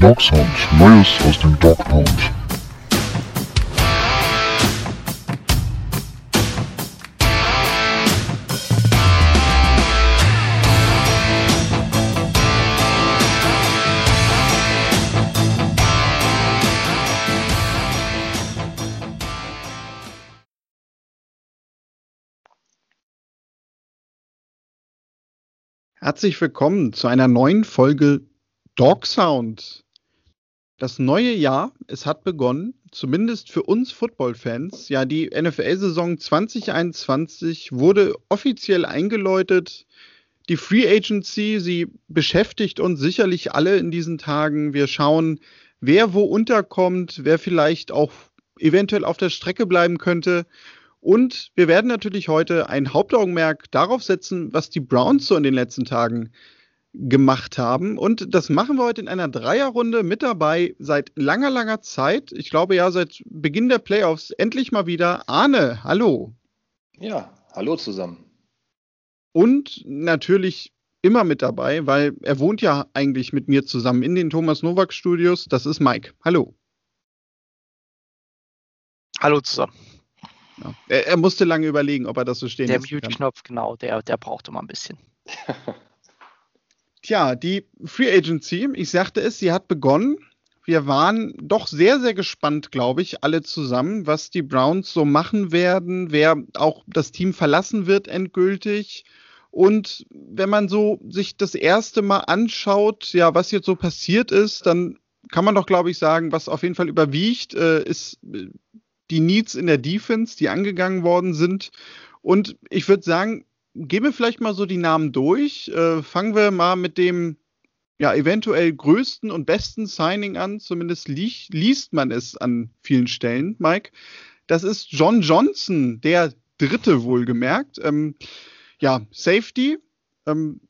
Dog Neues aus dem Dog. Herzlich willkommen zu einer neuen Folge Dog Sound. Das neue Jahr, es hat begonnen, zumindest für uns Football-Fans. Ja, die NFL-Saison 2021 wurde offiziell eingeläutet. Die Free Agency, sie beschäftigt uns sicherlich alle in diesen Tagen. Wir schauen, wer wo unterkommt, wer vielleicht auch eventuell auf der Strecke bleiben könnte. Und wir werden natürlich heute ein Hauptaugenmerk darauf setzen, was die Browns so in den letzten Tagen gemacht haben. Und das machen wir heute in einer Dreierrunde mit dabei seit langer, langer Zeit. Ich glaube ja seit Beginn der Playoffs endlich mal wieder. Arne, hallo. Ja, hallo zusammen. Und natürlich immer mit dabei, weil er wohnt ja eigentlich mit mir zusammen in den Thomas Nowak Studios. Das ist Mike. Hallo. Hallo zusammen. Ja. Er, er, musste lange überlegen, ob er das so stehen Der Mute-Knopf, genau, der, der brauchte mal ein bisschen. Tja, die Free Agency, ich sagte es, sie hat begonnen. Wir waren doch sehr, sehr gespannt, glaube ich, alle zusammen, was die Browns so machen werden, wer auch das Team verlassen wird endgültig. Und wenn man so sich das erste Mal anschaut, ja, was jetzt so passiert ist, dann kann man doch, glaube ich, sagen, was auf jeden Fall überwiegt, äh, ist äh, die Needs in der Defense, die angegangen worden sind. Und ich würde sagen, gehen wir vielleicht mal so die Namen durch. Äh, fangen wir mal mit dem ja, eventuell größten und besten Signing an. Zumindest li liest man es an vielen Stellen, Mike. Das ist John Johnson, der dritte wohlgemerkt. Ähm, ja, Safety. Ähm,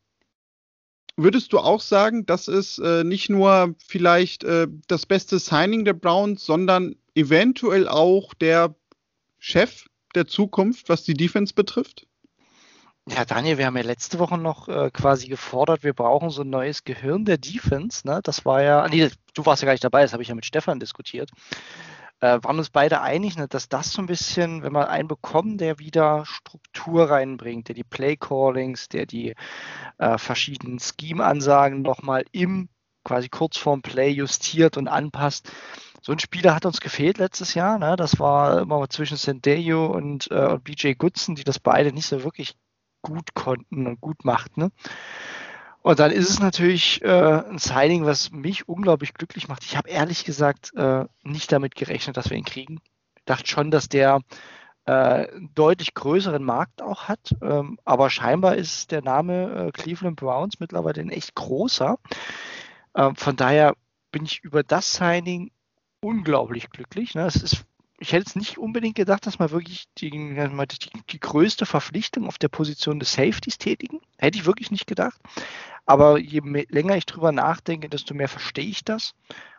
würdest du auch sagen, das ist äh, nicht nur vielleicht äh, das beste Signing der Browns, sondern eventuell auch der Chef der Zukunft, was die Defense betrifft? Ja, Daniel, wir haben ja letzte Woche noch äh, quasi gefordert, wir brauchen so ein neues Gehirn der Defense. Ne? Das war ja, nee, du warst ja gar nicht dabei, das habe ich ja mit Stefan diskutiert. Äh, waren uns beide einig, ne, dass das so ein bisschen, wenn wir einen bekommen, der wieder Struktur reinbringt, der die Play-Callings, der die äh, verschiedenen Scheme-Ansagen nochmal im quasi kurz vorm Play justiert und anpasst, so ein Spieler hat uns gefehlt letztes Jahr. Ne? Das war immer zwischen Sendejo und, äh, und BJ Goodson, die das beide nicht so wirklich gut konnten und gut machten. Ne? Und dann ist es natürlich äh, ein Signing, was mich unglaublich glücklich macht. Ich habe ehrlich gesagt äh, nicht damit gerechnet, dass wir ihn kriegen. Ich dachte schon, dass der äh, einen deutlich größeren Markt auch hat. Ähm, aber scheinbar ist der Name äh, Cleveland Browns mittlerweile ein echt großer. Ähm, von daher bin ich über das Signing unglaublich glücklich. Ne? Es ist ich hätte es nicht unbedingt gedacht, dass man wirklich die, die, die, größte Verpflichtung auf der Position des Safeties tätigen. Hätte ich wirklich nicht gedacht. Aber je mehr, länger ich drüber nachdenke, desto mehr verstehe ich das.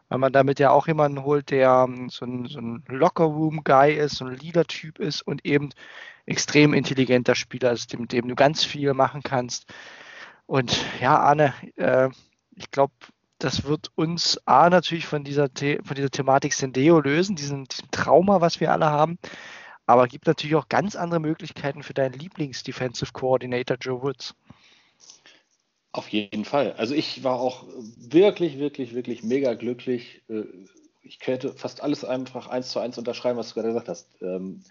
Weil man damit ja auch jemanden holt, der ähm, so ein, so ein Locker-Room-Guy ist, so ein Leader-Typ ist und eben extrem intelligenter Spieler ist, mit dem du ganz viel machen kannst. Und ja, Arne, äh, ich glaube, das wird uns A natürlich von dieser, The von dieser Thematik Sendeo lösen, diesem, diesem Trauma, was wir alle haben. Aber gibt natürlich auch ganz andere Möglichkeiten für deinen Lieblings-Defensive Coordinator Joe Woods. Auf jeden Fall. Also ich war auch wirklich, wirklich, wirklich mega glücklich. Äh, ich könnte fast alles einfach eins zu eins unterschreiben, was du gerade gesagt hast. Ähm,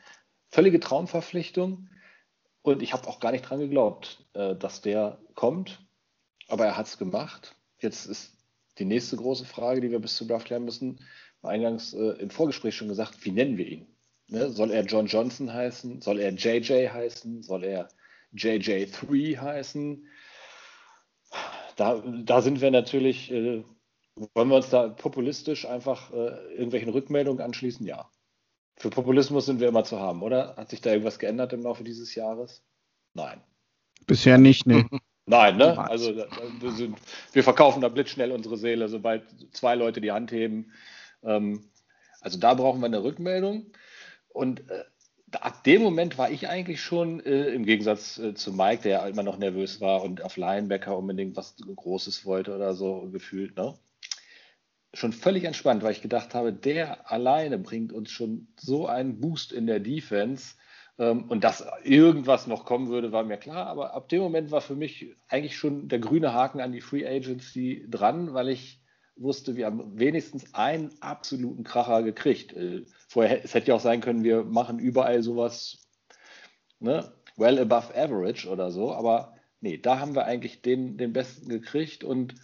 völlige Traumverpflichtung. Und ich habe auch gar nicht dran geglaubt, äh, dass der kommt. Aber er hat es gemacht. Jetzt ist die nächste große Frage, die wir bis zum Draft klären müssen, war eingangs äh, im Vorgespräch schon gesagt, wie nennen wir ihn? Ne? Soll er John Johnson heißen? Soll er JJ heißen? Soll er JJ3 heißen? Da, da sind wir natürlich, äh, wollen wir uns da populistisch einfach äh, irgendwelchen Rückmeldungen anschließen? Ja. Für Populismus sind wir immer zu haben, oder? Hat sich da irgendwas geändert im Laufe dieses Jahres? Nein. Bisher nicht, ne? Nein, ne? Also wir, sind, wir, verkaufen da blitzschnell unsere Seele, sobald zwei Leute die Hand heben. Ähm, also da brauchen wir eine Rückmeldung. Und äh, ab dem Moment war ich eigentlich schon, äh, im Gegensatz äh, zu Mike, der ja immer noch nervös war und auf Linebacker unbedingt was Großes wollte oder so gefühlt, ne? schon völlig entspannt, weil ich gedacht habe, der alleine bringt uns schon so einen Boost in der Defense. Ähm, und dass irgendwas noch kommen würde, war mir klar. Aber ab dem Moment war für mich eigentlich schon der grüne Haken an die Free Agency dran, weil ich wusste, wir haben wenigstens einen absoluten Kracher gekriegt. Äh, vorher, es hätte ja auch sein können, wir machen überall sowas, ne, well above average oder so, aber nee, da haben wir eigentlich den, den besten gekriegt und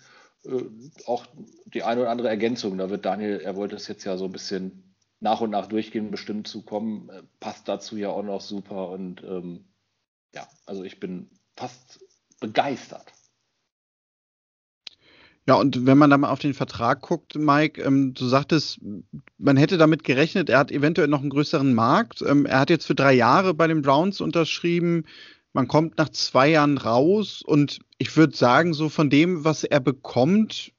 äh, auch die eine oder andere Ergänzung. Da wird Daniel, er wollte es jetzt ja so ein bisschen nach und nach durchgehen, bestimmt zu kommen, äh, passt dazu ja auch noch super und ähm, ja, also ich bin fast begeistert. Ja, und wenn man da mal auf den Vertrag guckt, Mike, ähm, du sagtest, man hätte damit gerechnet, er hat eventuell noch einen größeren Markt. Ähm, er hat jetzt für drei Jahre bei den Browns unterschrieben. Man kommt nach zwei Jahren raus und ich würde sagen, so von dem, was er bekommt,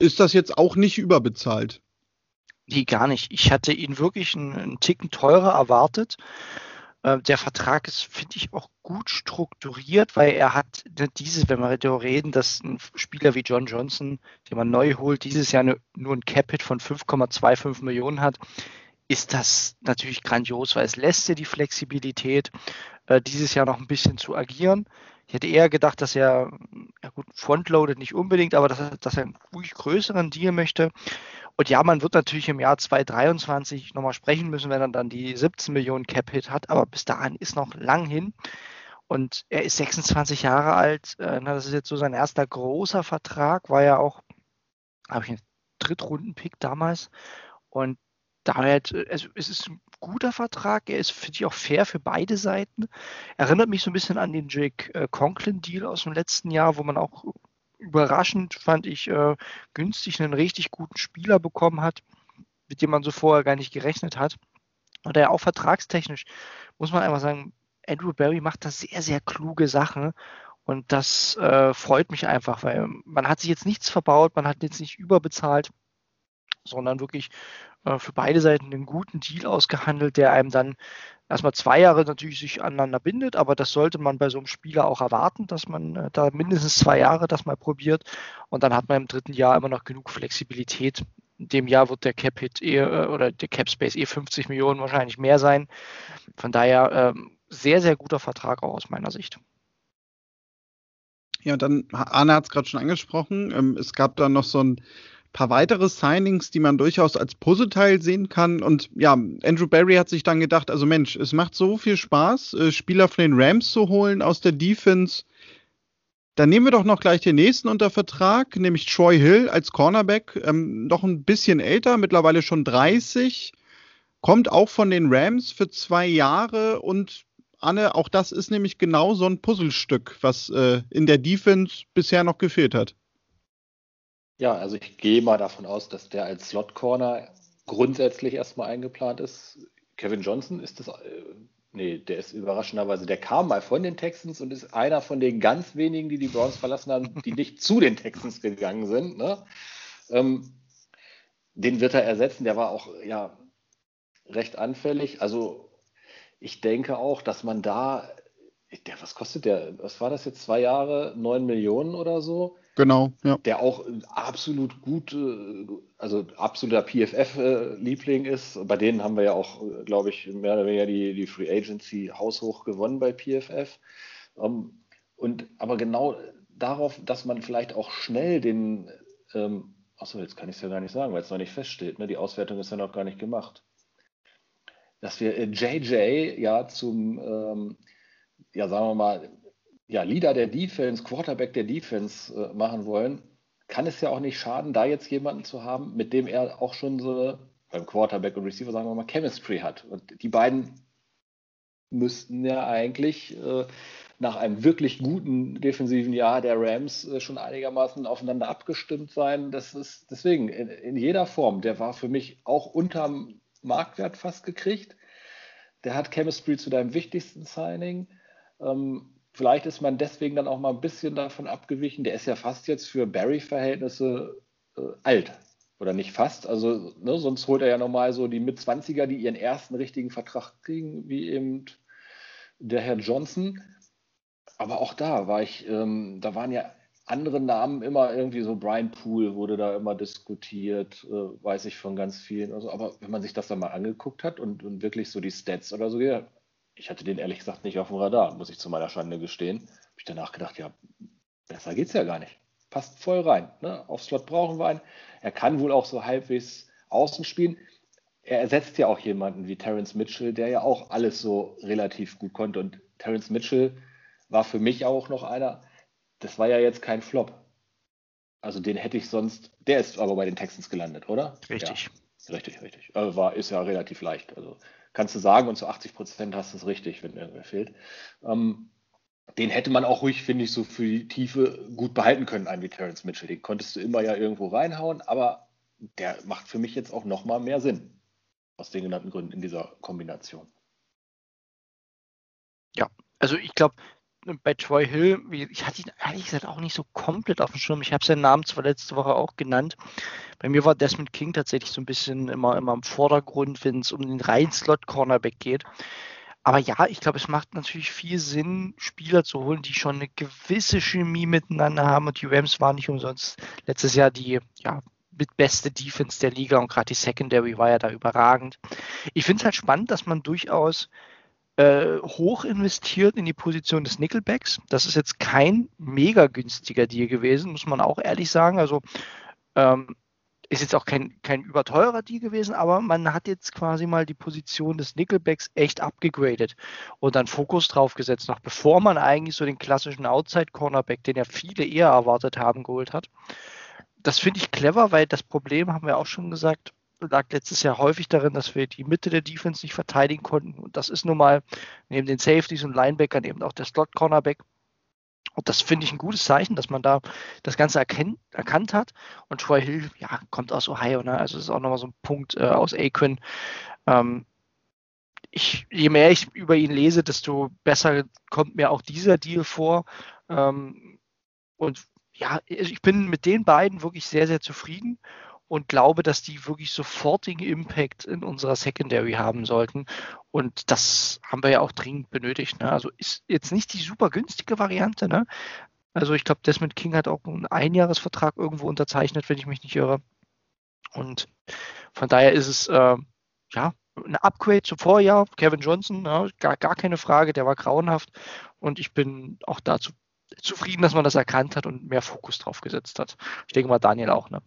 ist das jetzt auch nicht überbezahlt. Nee, gar nicht. Ich hatte ihn wirklich einen, einen Ticken teurer erwartet. Äh, der Vertrag ist, finde ich, auch gut strukturiert, weil er hat ne, diese, wenn wir darüber reden, dass ein Spieler wie John Johnson, den man neu holt, dieses Jahr nur ein Capit von 5,25 Millionen hat, ist das natürlich grandios, weil es lässt dir die Flexibilität, äh, dieses Jahr noch ein bisschen zu agieren. Ich hätte eher gedacht, dass er, ja gut, frontloaded nicht unbedingt, aber dass dass er einen ruhig größeren Deal möchte. Und ja, man wird natürlich im Jahr 2023 nochmal sprechen müssen, wenn er dann die 17 Millionen Cap-Hit hat, aber bis dahin ist noch lang hin. Und er ist 26 Jahre alt. Äh, das ist jetzt so sein erster großer Vertrag, war ja auch, habe ich einen Drittrunden-Pick damals. Und daher, also es ist ein guter Vertrag. Er ist, finde ich, auch fair für beide Seiten. Erinnert mich so ein bisschen an den Jake äh, Conklin-Deal aus dem letzten Jahr, wo man auch überraschend, fand ich, äh, günstig einen richtig guten Spieler bekommen hat, mit dem man so vorher gar nicht gerechnet hat. Und er auch vertragstechnisch, muss man einfach sagen, Andrew Barry macht da sehr, sehr kluge Sachen. Und das äh, freut mich einfach, weil man hat sich jetzt nichts verbaut, man hat jetzt nicht überbezahlt, sondern wirklich äh, für beide Seiten einen guten Deal ausgehandelt, der einem dann erstmal zwei Jahre natürlich sich aneinander bindet, aber das sollte man bei so einem Spieler auch erwarten, dass man äh, da mindestens zwei Jahre das mal probiert und dann hat man im dritten Jahr immer noch genug Flexibilität. In dem Jahr wird der Cap Hit eh, oder der Cap Space eh 50 Millionen wahrscheinlich mehr sein. Von daher ähm, sehr, sehr guter Vertrag auch aus meiner Sicht. Ja, dann, Arne hat es gerade schon angesprochen, ähm, es gab da noch so ein paar weitere Signings, die man durchaus als Puzzleteil sehen kann. Und ja, Andrew Barry hat sich dann gedacht, also Mensch, es macht so viel Spaß, äh, Spieler von den Rams zu holen aus der Defense. Dann nehmen wir doch noch gleich den nächsten unter Vertrag, nämlich Troy Hill als Cornerback, ähm, noch ein bisschen älter, mittlerweile schon 30, kommt auch von den Rams für zwei Jahre und Anne, auch das ist nämlich genau so ein Puzzlestück, was äh, in der Defense bisher noch gefehlt hat. Ja, also ich gehe mal davon aus, dass der als Slot Corner grundsätzlich erstmal eingeplant ist. Kevin Johnson ist das, äh, nee, der ist überraschenderweise, der kam mal von den Texans und ist einer von den ganz wenigen, die die Browns verlassen haben, die nicht zu den Texans gegangen sind. Ne? Ähm, den wird er ersetzen, der war auch ja recht anfällig. Also ich denke auch, dass man da, der, was kostet der, was war das jetzt, zwei Jahre, neun Millionen oder so? Genau, ja. Der auch absolut gut, also absoluter PFF-Liebling ist. Bei denen haben wir ja auch, glaube ich, mehr oder weniger die, die Free Agency haushoch gewonnen bei PFF. Ähm, und aber genau darauf, dass man vielleicht auch schnell den, ähm, achso, jetzt kann ich es ja gar nicht sagen, weil es noch nicht feststeht, ne? die Auswertung ist ja noch gar nicht gemacht. Dass wir JJ äh, ja zum, ähm, ja, sagen wir mal, ja, Leader der Defense, Quarterback der Defense äh, machen wollen, kann es ja auch nicht schaden, da jetzt jemanden zu haben, mit dem er auch schon so beim Quarterback und Receiver, sagen wir mal, Chemistry hat. Und die beiden müssten ja eigentlich äh, nach einem wirklich guten defensiven Jahr der Rams äh, schon einigermaßen aufeinander abgestimmt sein. Das ist deswegen in, in, jeder Form, der war für mich auch unterm Marktwert fast gekriegt. Der hat Chemistry zu deinem wichtigsten Signing. Ähm, Vielleicht ist man deswegen dann auch mal ein bisschen davon abgewichen. Der ist ja fast jetzt für Barry-Verhältnisse äh, alt. Oder nicht fast. Also, ne, sonst holt er ja nochmal so die Mit-20er, die ihren ersten richtigen Vertrag kriegen, wie eben der Herr Johnson. Aber auch da war ich, ähm, da waren ja andere Namen immer irgendwie so Brian Poole wurde da immer diskutiert, äh, weiß ich von ganz vielen. Also, aber wenn man sich das dann mal angeguckt hat und, und wirklich so die Stats oder so, ja, ich hatte den ehrlich gesagt nicht auf dem Radar, muss ich zu meiner Schande gestehen. Habe ich danach gedacht, ja, besser geht's ja gar nicht. Passt voll rein. Ne? Auf Slot brauchen wir einen. Er kann wohl auch so halbwegs außen spielen. Er ersetzt ja auch jemanden wie Terence Mitchell, der ja auch alles so relativ gut konnte. Und Terence Mitchell war für mich auch noch einer, das war ja jetzt kein Flop. Also den hätte ich sonst, der ist aber bei den Texans gelandet, oder? Richtig. Ja, richtig, richtig. Also war, ist ja relativ leicht. Also kannst du sagen und zu 80 Prozent hast du es richtig, wenn irgendwer fehlt. Ähm, den hätte man auch ruhig, finde ich, so für die Tiefe gut behalten können, einen wie Terence Mitchell. Den konntest du immer ja irgendwo reinhauen, aber der macht für mich jetzt auch nochmal mehr Sinn. Aus den genannten Gründen in dieser Kombination. Ja, also ich glaube, bei Troy Hill, ich hatte ihn ehrlich gesagt auch nicht so komplett auf dem Schirm. Ich habe seinen Namen zwar letzte Woche auch genannt. Bei mir war Desmond King tatsächlich so ein bisschen immer, immer im Vordergrund, wenn es um den reinen Slot-Cornerback geht. Aber ja, ich glaube, es macht natürlich viel Sinn, Spieler zu holen, die schon eine gewisse Chemie miteinander haben. Und die Rams waren nicht umsonst letztes Jahr die ja, mit beste Defense der Liga und gerade die Secondary war ja da überragend. Ich finde es halt spannend, dass man durchaus äh, hoch investiert in die Position des Nickelbacks. Das ist jetzt kein mega günstiger Deal gewesen, muss man auch ehrlich sagen. Also ähm, ist jetzt auch kein, kein überteurer Deal gewesen, aber man hat jetzt quasi mal die Position des Nickelbacks echt abgegradet und dann Fokus drauf gesetzt, noch bevor man eigentlich so den klassischen Outside-Cornerback, den ja viele eher erwartet haben, geholt hat. Das finde ich clever, weil das Problem, haben wir auch schon gesagt, lag letztes Jahr häufig darin, dass wir die Mitte der Defense nicht verteidigen konnten. Und das ist nun mal neben den Safeties und Linebackern eben auch der Slot-Cornerback. Und das finde ich ein gutes Zeichen, dass man da das Ganze erkennt, erkannt hat. Und Troy Hill, ja, kommt aus Ohio, ne? Also das ist auch nochmal so ein Punkt äh, aus Akron. Ähm, ich, je mehr ich über ihn lese, desto besser kommt mir auch dieser Deal vor. Ähm, und ja, ich bin mit den beiden wirklich sehr, sehr zufrieden und glaube, dass die wirklich sofortigen Impact in unserer Secondary haben sollten. Und das haben wir ja auch dringend benötigt. Ne? Also ist jetzt nicht die super günstige Variante. Ne? Also ich glaube, Desmond King hat auch einen Einjahresvertrag irgendwo unterzeichnet, wenn ich mich nicht irre. Und von daher ist es äh, ja ein Upgrade zum Vorjahr. Kevin Johnson, ja, gar, gar keine Frage, der war grauenhaft. Und ich bin auch dazu zufrieden, dass man das erkannt hat und mehr Fokus drauf gesetzt hat. Ich denke mal, Daniel auch, ne?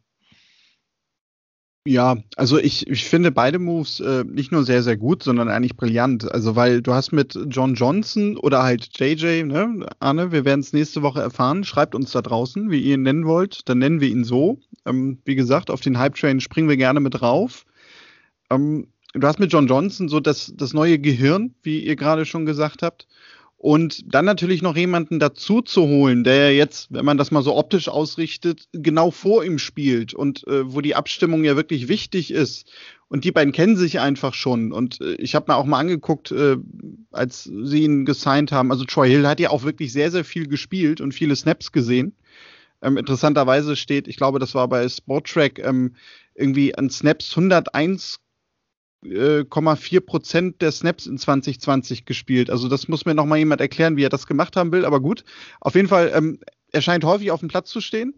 Ja, also ich, ich finde beide Moves äh, nicht nur sehr, sehr gut, sondern eigentlich brillant. Also, weil du hast mit John Johnson oder halt JJ, ne, Arne, wir werden es nächste Woche erfahren. Schreibt uns da draußen, wie ihr ihn nennen wollt. Dann nennen wir ihn so. Ähm, wie gesagt, auf den Hype-Train springen wir gerne mit rauf. Ähm, du hast mit John Johnson so das, das neue Gehirn, wie ihr gerade schon gesagt habt. Und dann natürlich noch jemanden dazu zu holen, der jetzt, wenn man das mal so optisch ausrichtet, genau vor ihm spielt und äh, wo die Abstimmung ja wirklich wichtig ist. Und die beiden kennen sich einfach schon. Und äh, ich habe mir auch mal angeguckt, äh, als sie ihn gesigned haben. Also Troy Hill hat ja auch wirklich sehr, sehr viel gespielt und viele Snaps gesehen. Ähm, interessanterweise steht, ich glaube, das war bei Sporttrack, ähm, irgendwie an Snaps 101 4 Prozent der Snaps in 2020 gespielt. Also das muss mir noch mal jemand erklären, wie er das gemacht haben will. Aber gut, auf jeden Fall, ähm, er scheint häufig auf dem Platz zu stehen.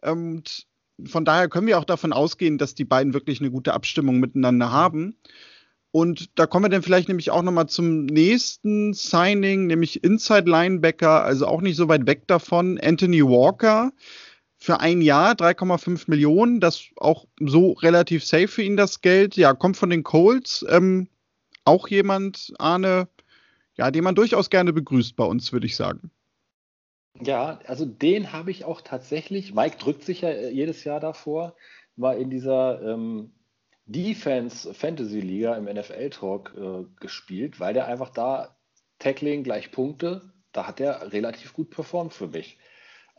Und von daher können wir auch davon ausgehen, dass die beiden wirklich eine gute Abstimmung miteinander haben. Und da kommen wir dann vielleicht nämlich auch noch mal zum nächsten Signing, nämlich Inside Linebacker, also auch nicht so weit weg davon, Anthony Walker für ein Jahr 3,5 Millionen, das auch so relativ safe für ihn das Geld. Ja, kommt von den Colts. Ähm, auch jemand, Arne, ja, den man durchaus gerne begrüßt bei uns, würde ich sagen. Ja, also den habe ich auch tatsächlich, Mike drückt sich ja äh, jedes Jahr davor, mal in dieser ähm, Defense Fantasy Liga im NFL Talk äh, gespielt, weil der einfach da Tackling gleich Punkte, da hat er relativ gut performt für mich.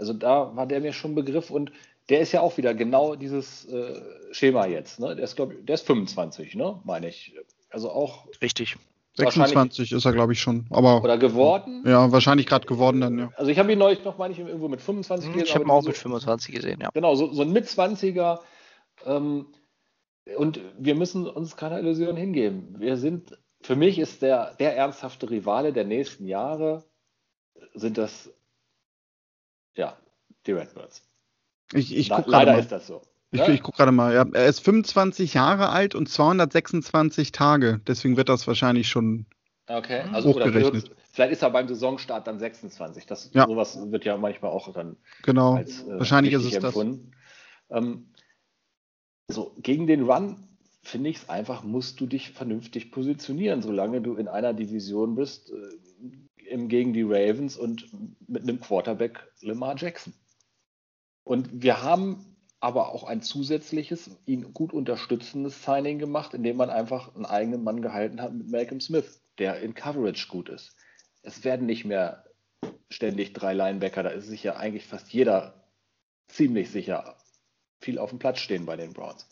Also da war der mir schon Begriff und der ist ja auch wieder genau dieses äh, Schema jetzt. Ne? Der ist, glaube der ist 25, ne? meine ich. Also auch. Richtig. 26 ist er, glaube ich, schon. Aber, oder geworden? Ja, wahrscheinlich gerade geworden dann, ja. Also ich habe ihn neulich noch, meine ich, irgendwo mit 25 hm, gesehen. Ich habe ihn auch so, mit 25 gesehen, ja. Genau, so, so ein Mit-20er. Ähm, und wir müssen uns keine Illusion hingeben. Wir sind, für mich ist der, der ernsthafte Rivale der nächsten Jahre, sind das ja, die Redbirds. Ich, ich guck leider mal. ist das so. Ich, Ja? ich gucke gerade mal. Ja, er ist 25 Jahre alt und 226 Tage. Deswegen wird das wahrscheinlich schon. Okay, also oder Hochgerechnet. wird, vielleicht ist er beim Saisonstart dann 26. Das, Ja. Sowas wird ja manchmal auch dann Genau. als äh, wahrscheinlich ist es das. empfunden. Ähm, so, gegen den Run finde ich es einfach, musst du dich vernünftig positionieren, solange du in einer Division bist, äh, im, gegen die Ravens und mit einem Quarterback Lamar Jackson. Und wir haben aber auch ein zusätzliches, ihn gut unterstützendes Signing gemacht, indem man einfach einen eigenen Mann gehalten hat mit Malcolm Smith, der in Coverage gut ist. Es werden nicht mehr ständig drei Linebacker, da ist sich ja eigentlich fast jeder ziemlich sicher viel auf dem Platz stehen bei den Browns.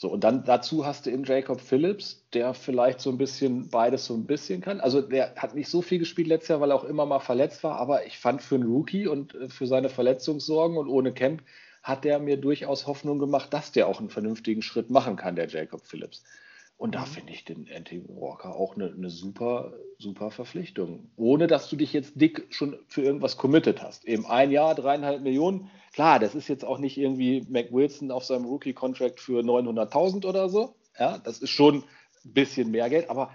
So, und dann dazu hast du eben Jacob Phillips, der vielleicht so ein bisschen beides so ein bisschen kann. Also der hat nicht so viel gespielt letztes Jahr, weil er auch immer mal verletzt war, aber ich fand für einen Rookie und äh, für seine Verletzungssorgen und ohne Camp hat der mir durchaus Hoffnung gemacht, dass der auch einen vernünftigen Schritt machen kann, der Jacob Phillips. Und da finde ich den Anthony Walker auch eine, eine super, super Verpflichtung. Ohne dass du dich jetzt dick schon für irgendwas committed hast. Eben ein Jahr, dreieinhalb Millionen. Klar, das ist jetzt auch nicht irgendwie Mac Wilson auf seinem Rookie-Contract für 900.000 oder so. Ja, das ist schon ein bisschen mehr Geld, aber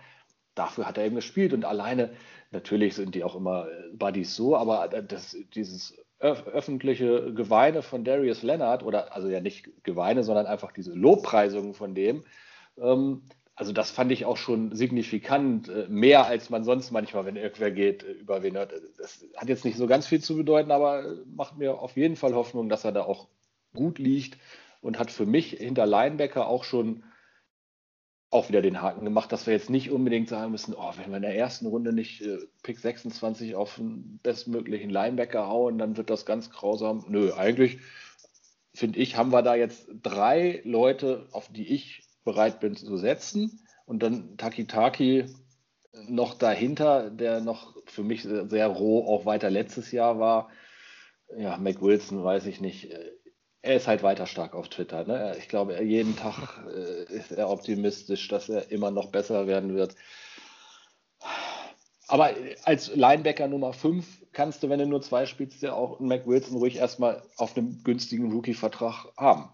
dafür hat er eben gespielt. Und alleine, natürlich sind die auch immer äh, Buddies so, aber das, dieses öf öffentliche Geweine von Darius Leonard, oder also ja nicht Geweine, sondern einfach diese Lobpreisungen von dem, also das fand ich auch schon signifikant, äh, mehr als man sonst manchmal, wenn irgendwer geht, äh, über wen hört. Das hat jetzt nicht so ganz viel zu bedeuten, aber äh, macht mir auf jeden Fall Hoffnung, dass er da auch gut liegt und hat für mich hinter Linebacker auch schon auch wieder den Haken gemacht, dass wir jetzt nicht unbedingt sagen müssen, oh, wenn wir in der ersten Runde nicht äh, Pick 26 auf den bestmöglichen Linebacker hauen, dann wird das ganz grausam. Nö, eigentlich finde ich, haben wir da jetzt drei Leute, auf die ich bereit bin zu setzen. Und dann Taki Taki noch dahinter, der noch für mich sehr, roh auch weiter letztes Jahr war. Ja, Mac Wilson, weiß ich nicht. Er ist halt weiter stark auf Twitter. Ne? Ich glaube, jeden Tag äh, ist er optimistisch, dass er immer noch besser werden wird. Aber als Linebacker Nummer 5 kannst du, wenn du nur zwei spielst, ja auch Mac Wilson ruhig erstmal auf einem günstigen Rookie-Vertrag haben.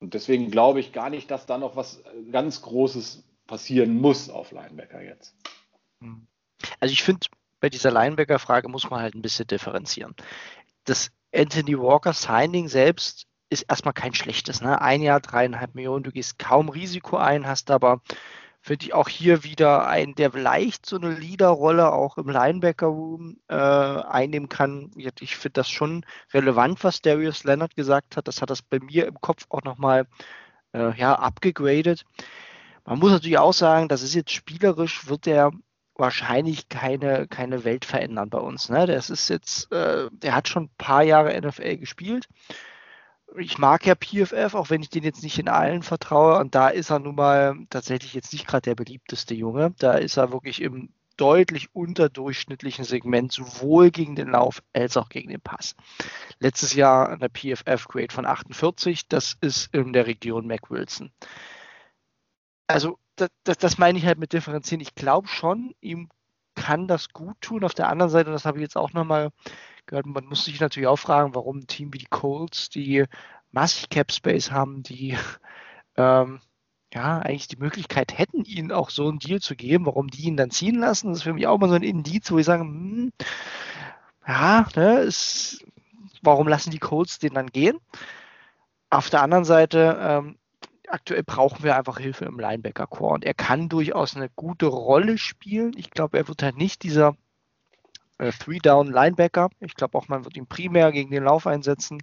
Und deswegen glaube ich gar nicht, dass da noch was ganz Großes passieren muss auf Linebacker jetzt. Also ich finde, bei dieser Linebacker-Frage muss man halt ein bisschen differenzieren. Das Anthony Walker Signing selbst ist erstmal kein schlechtes. Ne? Ein Jahr, dreieinhalb Millionen, du gehst kaum Risiko ein, hast aber finde ich auch hier wieder einen, der leicht so eine Leaderrolle auch im Linebacker-Room äh, einnehmen kann. Ich finde das schon relevant, was Darius Leonard gesagt hat. Das hat das bei mir im Kopf auch nochmal äh, ja, abgegradet. Man muss natürlich auch sagen, das ist jetzt spielerisch, wird er wahrscheinlich keine, keine Welt verändern bei uns. Ne? Das ist jetzt, äh, der hat schon ein paar Jahre NFL gespielt ich mag ja PFF, auch wenn ich den jetzt nicht in allen vertraue. Und da ist er nun mal tatsächlich jetzt nicht gerade der beliebteste Junge. Da ist er wirklich im deutlich unterdurchschnittlichen Segment, sowohl gegen den Lauf als auch gegen den Pass. Letztes Jahr eine PFF-Grade von 48, das ist in der Region Mac Wilson. Also, das, das, das meine ich halt mit differenzieren. Ich glaube schon, ihm kann das gut tun. Auf der anderen Seite, das habe ich jetzt auch nochmal man muss sich natürlich auch fragen, warum ein Team wie die Colts, die massig Cap Space haben, die ähm, ja eigentlich die Möglichkeit hätten, ihnen auch so einen Deal zu geben, warum die ihn dann ziehen lassen. Das ist für mich auch mal so ein Indiz, wo ich sage, hm, ja, ne, ist, warum lassen die Colts den dann gehen? Auf der anderen Seite, ähm, aktuell brauchen wir einfach Hilfe im Linebacker-Core und er kann durchaus eine gute Rolle spielen. Ich glaube, er wird halt nicht dieser äh, Three-Down-Linebacker. Ich glaube auch, man wird ihn primär gegen den Lauf einsetzen.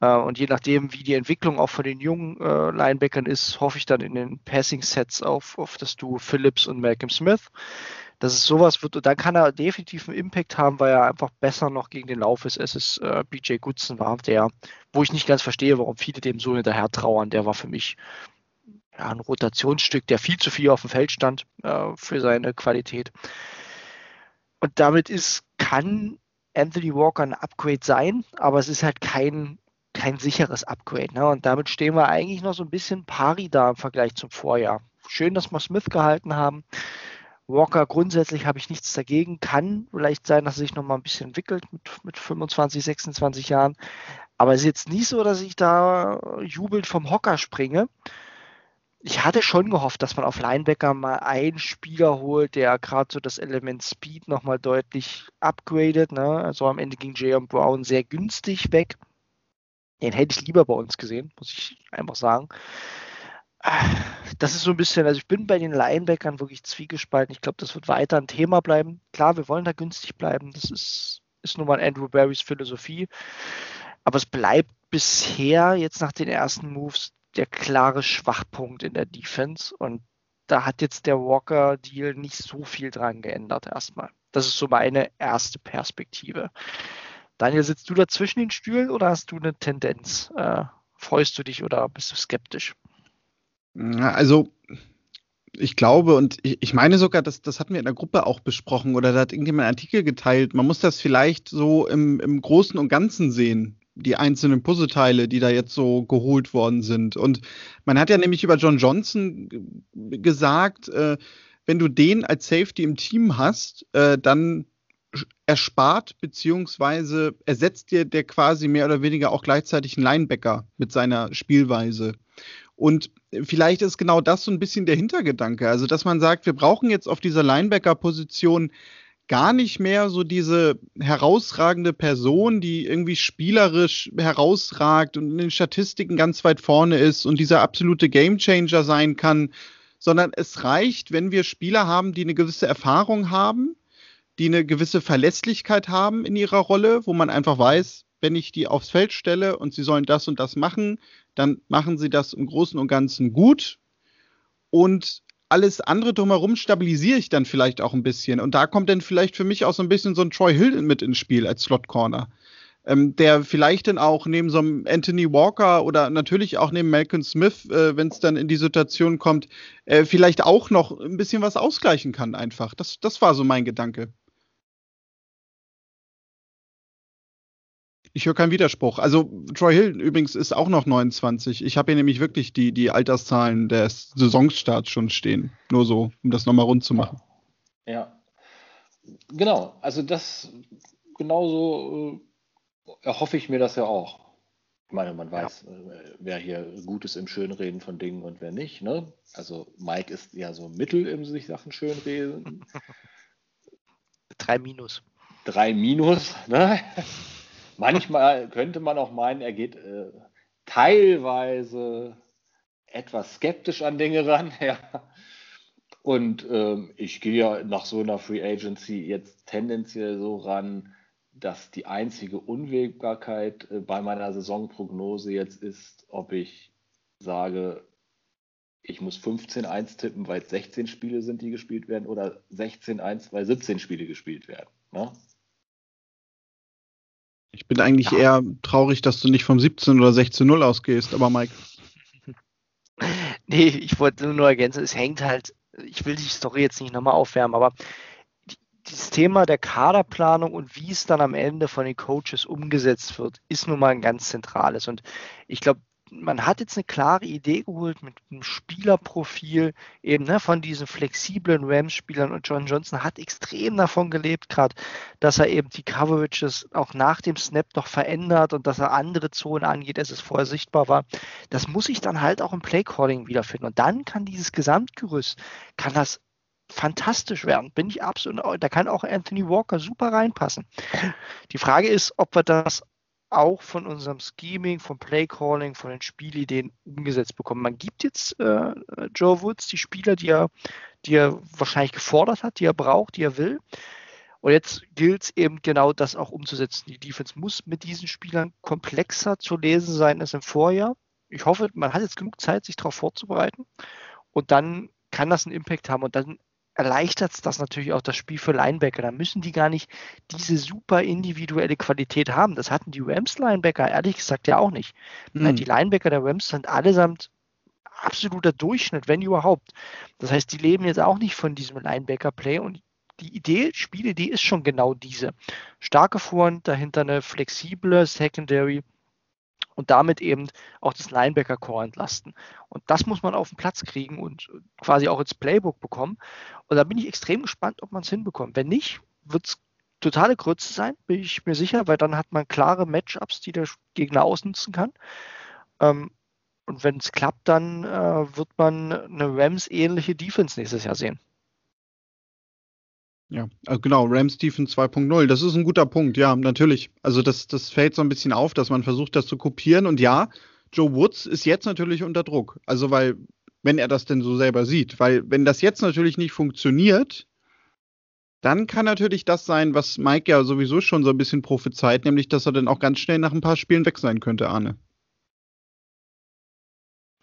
Äh, und je nachdem, wie die Entwicklung auch von den jungen äh, Linebackern ist, hoffe ich dann in den Passing-Sets auf, auf das Duo Phillips und Malcolm Smith. Dass es sowas wird, dann kann er definitiv einen Impact haben, weil er einfach besser noch gegen den Lauf ist, als es äh, BJ Goodson war, der, wo ich nicht ganz verstehe, warum viele dem so hinterher trauern. Der war für mich ja, ein Rotationsstück, der viel zu viel auf dem Feld stand äh, für seine Qualität. Und damit ist, kann Anthony Walker ein Upgrade sein, aber es ist halt kein, kein sicheres Upgrade. Ne? Und damit stehen wir eigentlich noch so ein bisschen pari da im Vergleich zum Vorjahr. Schön, dass wir Smith gehalten haben. Walker grundsätzlich habe ich nichts dagegen. Kann vielleicht sein, dass er sich noch mal ein bisschen entwickelt mit, mit 25, 26 Jahren. Aber es ist jetzt nicht so, dass ich da jubelnd vom Hocker springe. Ich hatte schon gehofft, dass man auf Linebacker mal einen Spieler holt, der gerade so das Element Speed noch mal deutlich upgradet. Ne? Also am Ende ging Jayon Brown sehr günstig weg. Den hätte ich lieber bei uns gesehen, muss ich einfach sagen das ist so ein bisschen, also ich bin bei den Linebackern wirklich zwiegespalten. Ich glaube, das wird weiter ein Thema bleiben. Klar, wir wollen da günstig bleiben. Das ist, ist nun mal Andrew Barrys Philosophie. Aber es bleibt bisher jetzt nach den ersten Moves der klare Schwachpunkt in der Defense. Und da hat jetzt der Walker-Deal nicht so viel dran geändert erstmal. Das ist so meine erste Perspektive. Daniel, sitzt du da zwischen den Stühlen oder hast du eine Tendenz? Äh, freust du dich oder bist du skeptisch? Also, ich glaube und ich, ich meine sogar, dass das hatten wir in der Gruppe auch besprochen oder da hat irgendjemand einen Artikel geteilt. Man muss das vielleicht so im, im Großen und Ganzen sehen, die einzelnen Puzzleteile, die da jetzt so geholt worden sind. Und man hat ja nämlich über John Johnson gesagt, äh, wenn du den als Safety im Team hast, äh, dann erspart beziehungsweise ersetzt dir der quasi mehr oder weniger auch gleichzeitig einen Linebacker mit seiner Spielweise. Und vielleicht ist genau das so ein bisschen der Hintergedanke. Also, dass man sagt, wir brauchen jetzt auf dieser Linebacker-Position gar nicht mehr so diese herausragende Person, die irgendwie spielerisch herausragt und in den Statistiken ganz weit vorne ist und dieser absolute Gamechanger sein kann, sondern es reicht, wenn wir Spieler haben, die eine gewisse Erfahrung haben, die eine gewisse Verlässlichkeit haben in ihrer Rolle, wo man einfach weiß, wenn ich die aufs Feld stelle und sie sollen das und das machen, dann machen sie das im Großen und Ganzen gut. Und alles andere drumherum stabilisiere ich dann vielleicht auch ein bisschen. Und da kommt dann vielleicht für mich auch so ein bisschen so ein Troy Hill mit ins Spiel als Slot Corner. Ähm, der vielleicht dann auch neben so einem Anthony Walker oder natürlich auch neben Malcolm Smith, äh, wenn es dann in die Situation kommt, äh, vielleicht auch noch ein bisschen was ausgleichen kann einfach. Das, das war so mein Gedanke. Ich höre keinen Widerspruch. Also Troy Hill übrigens ist auch noch 29. Ich habe hier nämlich wirklich die, die Alterszahlen des Saisonstarts schon stehen. Nur so, um das nochmal rund zu machen. Ja. Genau, also das genauso äh, erhoffe ich mir das ja auch. Ich meine, man weiß, ja. äh, wer hier gut ist im Schönreden von Dingen und wer nicht. Ne? Also Mike ist ja so mittel im sich Sachen schönreden. Drei Minus. Drei Minus, ne? Manchmal könnte man auch meinen, er geht äh, teilweise etwas skeptisch an Dinge ran. Ja. Und ähm, ich gehe ja nach so einer Free Agency jetzt tendenziell so ran, dass die einzige Unwägbarkeit äh, bei meiner Saisonprognose jetzt ist, ob ich sage, ich muss 15-1 tippen, weil es 16 Spiele sind, die gespielt werden, oder 16-1, weil 17 Spiele gespielt werden. Ne? Ich bin eigentlich ja. eher traurig, dass du nicht vom 17 oder 16-0 ausgehst, aber Mike. nee, ich wollte nur ergänzen, es hängt halt, ich will die Story jetzt nicht nochmal aufwärmen, aber dieses Thema der Kaderplanung und wie es dann am Ende von den Coaches umgesetzt wird, ist nun mal ein ganz zentrales. Und ich glaube, man hat jetzt eine klare Idee geholt mit einem Spielerprofil eben ne, von diesen flexiblen Rams-Spielern und John Johnson hat extrem davon gelebt, gerade, dass er eben die Coverages auch nach dem Snap noch verändert und dass er andere Zonen angeht, als es vorher sichtbar war. Das muss ich dann halt auch im Playcalling wiederfinden und dann kann dieses Gesamtgerüst, kann das fantastisch werden. Bin ich absolut, da kann auch Anthony Walker super reinpassen. Die Frage ist, ob wir das auch von unserem Scheming, vom Playcalling, von den Spielideen umgesetzt bekommen. Man gibt jetzt äh, Joe Woods die Spieler, die er, die er wahrscheinlich gefordert hat, die er braucht, die er will. Und jetzt gilt es eben genau das auch umzusetzen. Die Defense muss mit diesen Spielern komplexer zu lesen sein als im Vorjahr. Ich hoffe, man hat jetzt genug Zeit, sich darauf vorzubereiten. Und dann kann das einen Impact haben. Und dann erleichtert es das natürlich auch das Spiel für Linebacker. Da müssen die gar nicht diese super individuelle Qualität haben. Das hatten die Rams-Linebacker ehrlich gesagt ja auch nicht. Mhm. Die Linebacker der Rams sind allesamt absoluter Durchschnitt, wenn überhaupt. Das heißt, die leben jetzt auch nicht von diesem Linebacker-Play und die Idee, Spielidee ist schon genau diese. Starke Front, dahinter eine flexible Secondary, und damit eben auch das Linebacker-Core entlasten. Und das muss man auf den Platz kriegen und quasi auch ins Playbook bekommen. Und da bin ich extrem gespannt, ob man es hinbekommt. Wenn nicht, wird es totale Grütze sein, bin ich mir sicher, weil dann hat man klare Matchups, die der Gegner ausnutzen kann. Ähm, und wenn es klappt, dann äh, wird man eine Rams-ähnliche Defense nächstes Jahr sehen. Ja, also genau, Rams Defense 2.0, das ist ein guter Punkt, ja, natürlich. Also das, das fällt so ein bisschen auf, dass man versucht, das zu kopieren. Und ja, Joe Woods ist jetzt natürlich unter Druck. Also weil, wenn er das denn so selber sieht, weil wenn das jetzt natürlich nicht funktioniert, dann kann natürlich das sein, was Mike ja sowieso schon so ein bisschen prophezeit, nämlich dass er dann auch ganz schnell nach ein paar Spielen weg sein könnte, Arne.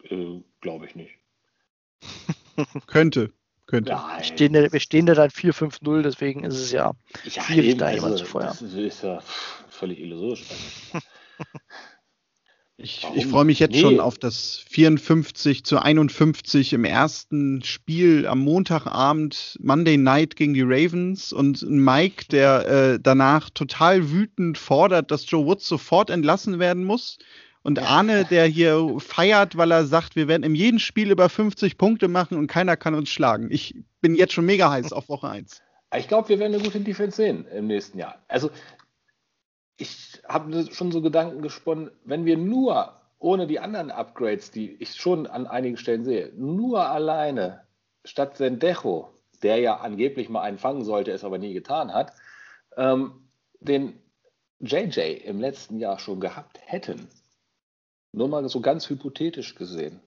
Äh, Glaube ich nicht. könnte. Könnte. Wir stehen, da, wir stehen da dann 4-5-0, deswegen ist es ja, ja schwierig, eben, da also, jemand zu feuern. Das ist ja völlig illusorisch. Ich, ich freue mich jetzt nee. schon auf das 54 zu 51 im ersten Spiel am Montagabend, Monday Night gegen die Ravens und Mike, der äh, danach total wütend fordert, dass Joe Woods sofort entlassen werden muss. Und Arne, der hier feiert, weil er sagt, wir werden in jedem Spiel über 50 Punkte machen und keiner kann uns schlagen. Ich bin jetzt schon mega heiß auf Woche 1. Ich glaube, wir werden eine gute Defense sehen im nächsten Jahr. Also, ich habe schon so Gedanken gesponnen, wenn wir nur ohne die anderen Upgrades, die ich schon an einigen Stellen sehe, nur alleine statt Sendejo, der ja angeblich mal einen fangen sollte, es aber nie getan hat, ähm, den JJ im letzten Jahr schon gehabt hätten, nur mal so ganz hypothetisch gesehen.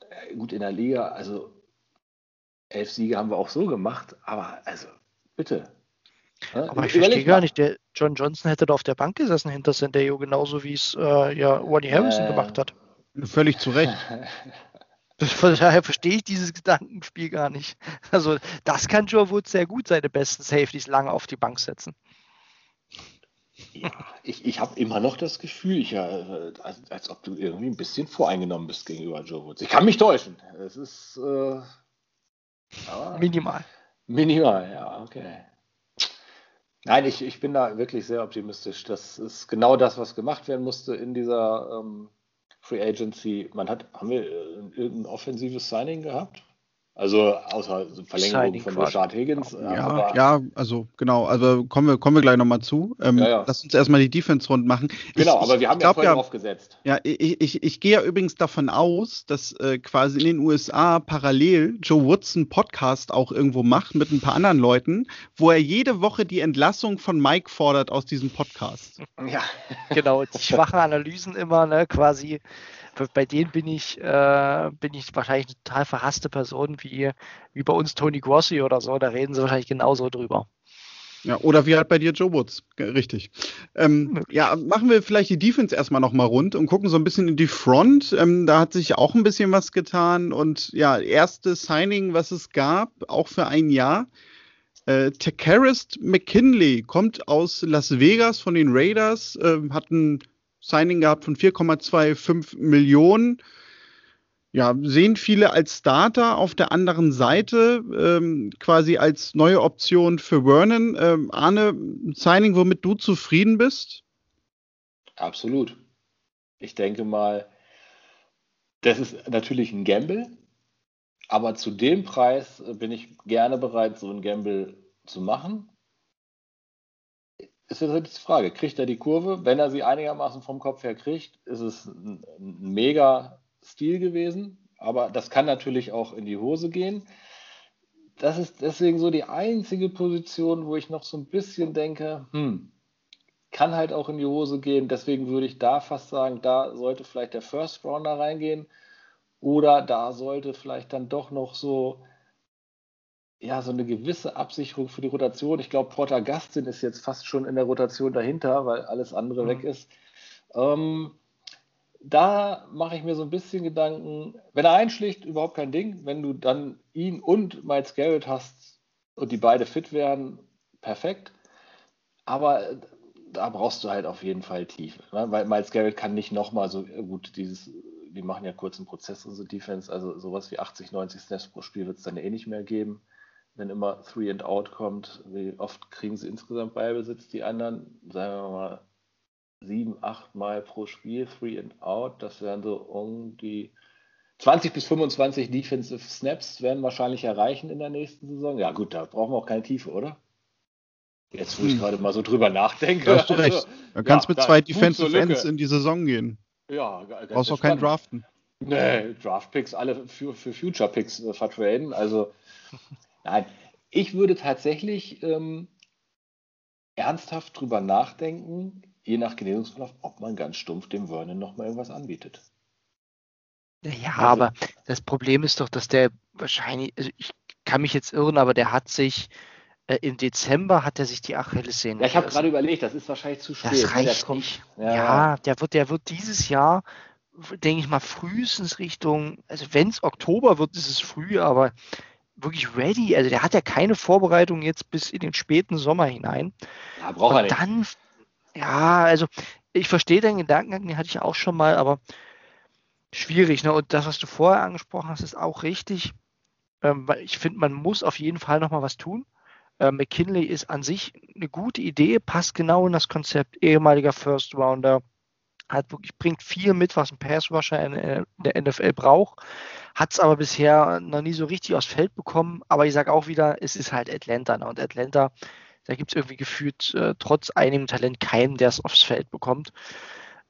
Äh, gut, in der Liga, also elf Siege haben wir auch so gemacht, aber also bitte. Ne? Aber ich verstehe gar nicht, der John Johnson hätte da auf der Bank gesessen hinter Sendeo, genauso wie es äh, ja Wally Harrison äh, gemacht hat. Völlig zu Recht. Von daher verstehe ich dieses Gedankenspiel gar nicht. Also, das kann Joe Wood sehr gut, seine besten Safeties lange auf die Bank setzen. Ja, ich, ich habe immer noch das Gefühl, ich, äh, als, als, ob du irgendwie ein bisschen voreingenommen bist gegenüber Joe Woods. Ich kann mich täuschen. Es ist äh, minimal. Minimal, ja, okay. Nein, ich, ich bin da wirklich sehr optimistisch. Das ist genau das, was gemacht werden musste in dieser ähm, Free Agency. Man hat, haben wir äh, irgendein offensives Signing gehabt? Also außer Verlängerung von Rashad Higgins. Äh, ja, ja, also genau, also kommen wir, kommen wir gleich nochmal zu. Ähm, ja, ja. Lass uns erstmal die Defense rund machen. Genau, ich, aber wir haben ja vorhin ja, aufgesetzt. Ja, ich, ich, ich gehe ja übrigens davon aus, dass äh, quasi in den USA parallel Joe Woodson Podcast auch irgendwo macht mit ein paar anderen Leuten, wo er jede Woche die Entlassung von Mike fordert aus diesem Podcast. Ja, genau, die schwachen Analysen immer, ne, quasi bei denen bin ich, äh, bin ich wahrscheinlich eine total verhasste Person wie, wie bei uns Tony Grossi oder so. Da reden sie wahrscheinlich genauso drüber. Ja, oder wie halt bei dir Joe Woods. Richtig. Ähm, ja, machen wir vielleicht die Defense erstmal nochmal rund und gucken so ein bisschen in die Front. Ähm, da hat sich auch ein bisschen was getan und ja, erste Signing, was es gab, auch für ein Jahr. Äh, Takarist McKinley kommt aus Las Vegas von den Raiders, äh, hat einen Signing gehabt von 4,25 Millionen. Ja, sehen viele als Starter auf der anderen Seite, ähm, quasi als neue Option für Vernon. Ähm, Arne, Signing, womit du zufrieden bist? Absolut. Ich denke mal, das ist natürlich ein Gamble, aber zu dem Preis bin ich gerne bereit, so ein Gamble zu machen ist jetzt die Frage, kriegt er die Kurve? Wenn er sie einigermaßen vom Kopf her kriegt, ist es ein, ein mega Stil gewesen. Aber das kann natürlich auch in die Hose gehen. Das ist deswegen so die einzige Position, wo ich noch so ein bisschen denke, hm, kann halt auch in die Hose gehen. Deswegen würde ich da fast sagen, da sollte vielleicht der First Rounder reingehen. Oder da sollte vielleicht dann doch noch so ja, so eine gewisse Absicherung für die Rotation. Ich glaube, Porter Gastin ist jetzt fast schon in der Rotation dahinter, weil alles andere mhm. weg ist. Ähm, da mache ich mir so ein bisschen Gedanken, wenn er einschlägt, überhaupt kein Ding. Wenn du dann ihn und Miles Garrett hast und die beide fit werden, perfekt. Aber da brauchst du halt auf jeden Fall Tiefe. Ne? Weil Miles Garrett kann nicht nochmal so gut dieses, die machen ja kurzen Prozess unsere Defense, also sowas wie 80, 90 Snaps pro Spiel wird es dann eh nicht mehr geben wenn immer Three and Out kommt, wie oft kriegen sie insgesamt Ballbesitz, die anderen, sagen wir mal sieben, acht Mal pro Spiel, three and out. Das wären so um die 20 bis 25 Defensive Snaps werden wahrscheinlich erreichen in der nächsten Saison. Ja, gut, da brauchen wir auch keine Tiefe, oder? Jetzt, wo ich hm. gerade mal so drüber nachdenke. Da hast du recht. Da kannst ja, mit zwei Defensive Ends in die Saison gehen. Ja, brauchst auch keinen Draften. Nee, Draft-Picks alle für, für Future-Picks äh, vertraden. Also, nein, ich würde tatsächlich ähm, ernsthaft drüber nachdenken, je nach Genesungsverlauf, ob man ganz stumpf dem Vernon nochmal irgendwas anbietet. Ja, also, aber das Problem ist doch, dass der wahrscheinlich, also ich kann mich jetzt irren, aber der hat sich äh, im Dezember hat er sich die Achillessehne. Ja, ich habe gerade überlegt, das ist wahrscheinlich zu spät. Das reicht der kommt, nicht. Ja, ja, der wird, der wird dieses Jahr, denke ich mal, frühestens Richtung, also wenn es Oktober wird, ist es früh, aber wirklich ready. Also der hat ja keine Vorbereitung jetzt bis in den späten Sommer hinein. Ja, braucht er nicht. Dann, ja, also ich verstehe deinen Gedankengang, den hatte ich auch schon mal, aber schwierig. Ne? Und das, was du vorher angesprochen hast, ist auch richtig. Ähm, weil ich finde, man muss auf jeden Fall nochmal was tun. Äh, McKinley ist an sich eine gute Idee, passt genau in das Konzept, ehemaliger First Rounder, hat wirklich, bringt viel mit, was ein Pass-Rusher in, in, der NFL braucht, hat es aber bisher noch nie so richtig aufs Feld bekommen. Aber ich sage auch wieder, es ist halt Atlanta. Ne? Und Atlanta, da gibt es irgendwie gefühlt äh, trotz einigem Talent keinen, der es aufs Feld bekommt.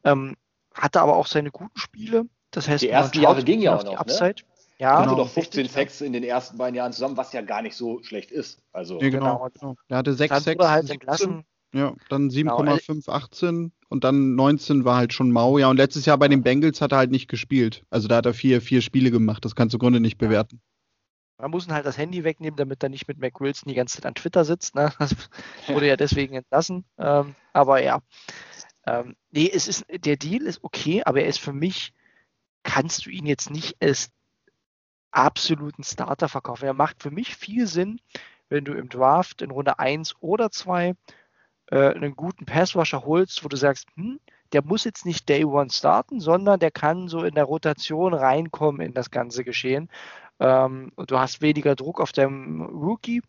Ähm, hatte aber auch seine guten Spiele. Das heißt, die ersten Jahre ging ja auch noch. Ne? Upside. Ne? Ja, genau. doch 15 Sacks in den ersten beiden Jahren zusammen, was ja gar nicht so schlecht ist. Also ja, genau. genau. Er hatte 6 Sacks. Halt entlassen. Ja, dann 7,5, genau. 18 und dann 19 war halt schon mau. Ja, und letztes Jahr bei den Bengals hat er halt nicht gespielt. Also da hat er vier, vier Spiele gemacht. Das kannst du im Grunde nicht bewerten. Man muss ihn halt das Handy wegnehmen, damit er nicht mit Mac Wilson die ganze Zeit an Twitter sitzt. Ne? Das wurde ja deswegen entlassen. Ähm, aber ja. Ähm, nee, es ist, der Deal ist okay, aber er ist für mich, kannst du ihn jetzt nicht als absoluten Starter verkaufen. Er macht für mich viel Sinn, wenn du im Draft in Runde 1 oder 2 äh, einen guten Passwasher holst, wo du sagst, hm, der muss jetzt nicht Day One starten, sondern der kann so in der Rotation reinkommen in das ganze Geschehen. Ähm, und du hast weniger Druck auf deinem Rookie.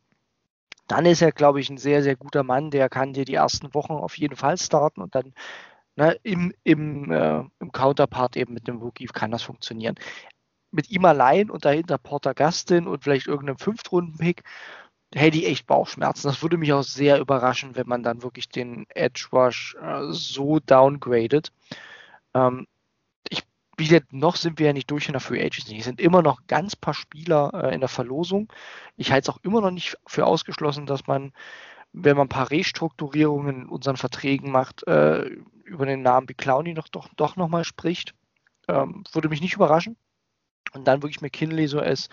Dann ist er, glaube ich, ein sehr, sehr guter Mann, der kann dir die ersten Wochen auf jeden Fall starten und dann ne, im, im, äh, im Counterpart eben mit dem Rookie kann das funktionieren mit ihm allein und dahinter Porter Gastin und vielleicht irgendeinem Fünftrunden-Pick, hätte ich echt Bauchschmerzen. Das würde mich auch sehr überraschen, wenn man dann wirklich den Edge Rush äh, so downgradet. Ähm, ich, wie gesagt, noch sind wir ja nicht durch in der Free Agency. Es sind immer noch ganz paar Spieler äh, in der Verlosung. Ich halte es auch immer noch nicht für ausgeschlossen, dass man, wenn man ein paar Restrukturierungen in unseren Verträgen macht, äh, über den Namen Clowny noch doch, doch nochmal spricht. Ähm, würde mich nicht überraschen und dann wirklich McKinley so als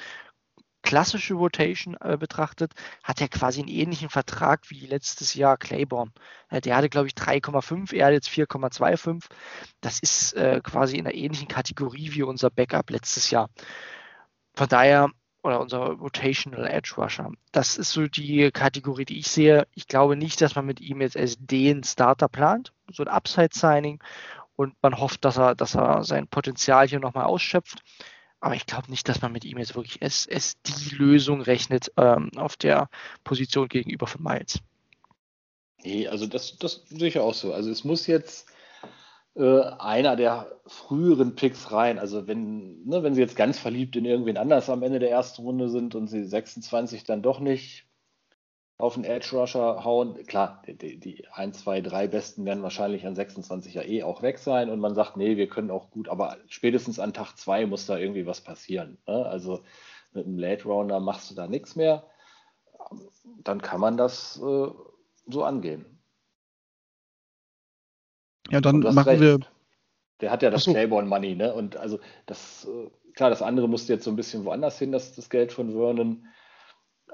klassische Rotation äh, betrachtet, hat er quasi einen ähnlichen Vertrag wie letztes Jahr Claiborne. Äh, der hatte, glaube ich, 3,5, er hat jetzt 4,25. Das ist äh, quasi in einer ähnlichen Kategorie wie unser Backup letztes Jahr. Von daher, oder unser Rotational Edge Rusher. Das ist so die Kategorie, die ich sehe. Ich glaube nicht, dass man mit ihm jetzt als den Starter plant, so ein Upside-Signing und man hofft, dass er, dass er sein Potenzial hier nochmal ausschöpft. Aber ich glaube nicht, dass man mit ihm jetzt wirklich es, es die Lösung rechnet ähm, auf der Position gegenüber von Miles. Nee, also das, das sehe ich auch so. Also es muss jetzt äh, einer der früheren Picks rein. Also wenn, ne, wenn sie jetzt ganz verliebt in irgendwen anders am Ende der ersten Runde sind und sie 26 dann doch nicht auf den Edge Rusher hauen. Klar, die, die 1, 2, 3 Besten werden wahrscheinlich an 26 ja eh auch weg sein und man sagt, nee, wir können auch gut, aber spätestens an Tag 2 muss da irgendwie was passieren. Ne? Also mit einem Late Rounder machst du da nichts mehr. Dann kann man das äh, so angehen. Ja, dann machen recht. wir. Der hat ja das Claiborne Money, ne? Und also das, äh, klar, das andere musste jetzt so ein bisschen woanders hin, das, das Geld von Vernon.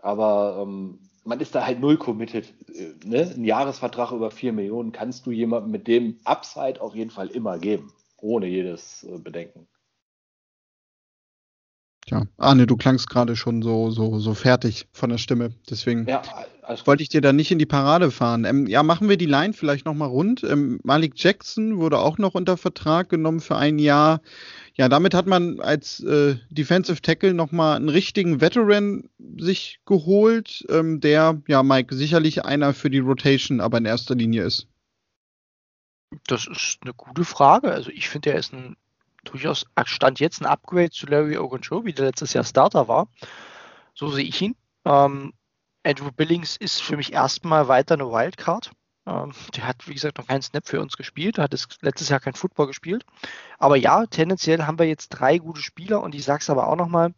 Aber ähm, man ist da halt null committed. Äh, ne? Ein Jahresvertrag über 4 Millionen kannst du jemandem mit dem Upside auf jeden Fall immer geben, ohne jedes äh, Bedenken. Ja, Arne, du klangst gerade schon so, so, so fertig von der Stimme. Deswegen ja, wollte ich dir da nicht in die Parade fahren. Ähm, ja, machen wir die Line vielleicht nochmal rund. Ähm, Malik Jackson wurde auch noch unter Vertrag genommen für ein Jahr. Ja, damit hat man als äh, Defensive Tackle nochmal einen richtigen Veteran sich geholt, ähm, der, ja, Mike, sicherlich einer für die Rotation, aber in erster Linie ist. Das ist eine gute Frage. Also ich finde, er ist ein durchaus Stand jetzt ein Upgrade zu Larry Ogunjobi, der letztes Jahr Starter war. So sehe ich ihn. Ähm, Andrew Billings ist für mich erstmal weiter eine Wildcard. Ähm, der hat, wie gesagt, noch keinen Snap für uns gespielt, hat letztes Jahr kein Football gespielt. Aber ja, tendenziell haben wir jetzt drei gute Spieler und ich sage es aber auch nochmal,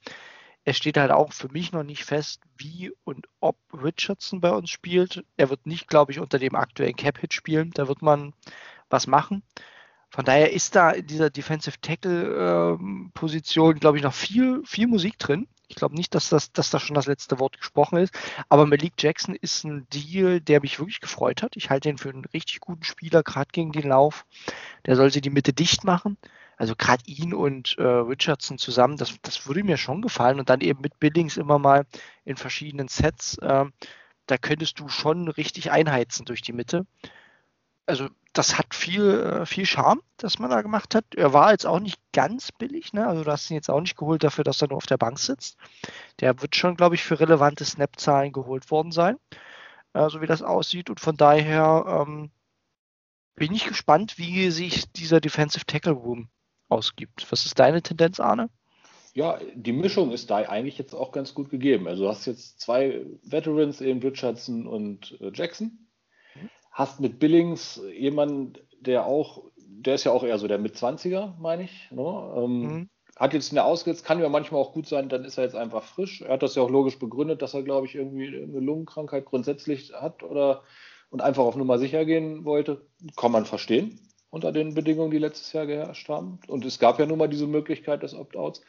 es steht halt auch für mich noch nicht fest, wie und ob Richardson bei uns spielt. Er wird nicht, glaube ich, unter dem aktuellen Cap-Hit spielen. Da wird man was machen. Von daher ist da in dieser Defensive Tackle-Position, ähm, glaube ich, noch viel, viel Musik drin. Ich glaube nicht, dass das, dass das schon das letzte Wort gesprochen ist. Aber Malik Jackson ist ein Deal, der mich wirklich gefreut hat. Ich halte ihn für einen richtig guten Spieler, gerade gegen den Lauf. Der soll sie die Mitte dicht machen. Also gerade ihn und äh, Richardson zusammen, das, das würde mir schon gefallen. Und dann eben mit Billings immer mal in verschiedenen Sets. Äh, da könntest du schon richtig einheizen durch die Mitte. Also das hat viel, äh, viel Charme, das man da gemacht hat. Er war jetzt auch nicht ganz billig, ne? Also du hast ihn jetzt auch nicht geholt dafür, dass er nur auf der Bank sitzt. Der wird schon, glaube ich, für relevante Snap-Zahlen geholt worden sein, äh, so wie das aussieht. Und von daher ähm, bin ich gespannt, wie sich dieser Defensive Tackle Room ausgibt. Was ist deine Tendenz, Arne? Ja, die Mischung ist da eigentlich jetzt auch ganz gut gegeben. Also du hast jetzt zwei Veterans, eben Richardson und äh, Jackson hast mit Billings jemanden, der auch, der ist ja auch eher so der Mit-20er, meine ich. Ne? Ähm, mhm. Hat jetzt eine Ausgesetzt, kann ja manchmal auch gut sein, dann ist er jetzt einfach frisch. Er hat das ja auch logisch begründet, dass er, glaube ich, irgendwie eine Lungenkrankheit grundsätzlich hat oder und einfach auf Nummer sicher gehen wollte. Kann man verstehen unter den Bedingungen, die letztes Jahr geherrscht haben. Und es gab ja nun mal diese Möglichkeit des Opt-outs.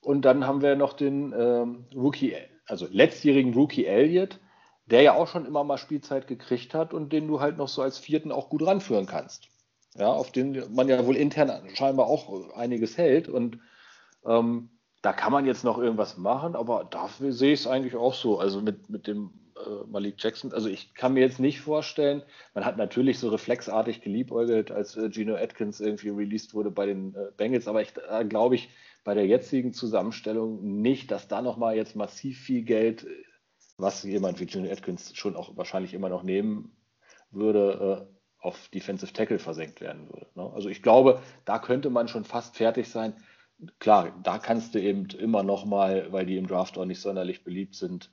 Und dann haben wir noch den ähm, Rookie, also letztjährigen Rookie Elliott, der ja auch schon immer mal Spielzeit gekriegt hat und den du halt noch so als vierten auch gut ranführen kannst. Ja, auf den man ja wohl intern scheinbar auch einiges hält und ähm, da kann man jetzt noch irgendwas machen, aber dafür sehe ich es eigentlich auch so. Also mit, mit dem äh, Malik Jackson, also ich kann mir jetzt nicht vorstellen, man hat natürlich so reflexartig geliebäugelt, als äh, Gino Atkins irgendwie released wurde bei den äh, Bengals, aber ich äh, glaube ich bei der jetzigen Zusammenstellung nicht, dass da nochmal jetzt massiv viel Geld was jemand wie Jimmy Atkins schon auch wahrscheinlich immer noch nehmen würde, äh, auf Defensive Tackle versenkt werden würde. Ne? Also ich glaube, da könnte man schon fast fertig sein. Klar, da kannst du eben immer noch mal, weil die im Draft auch nicht sonderlich beliebt sind,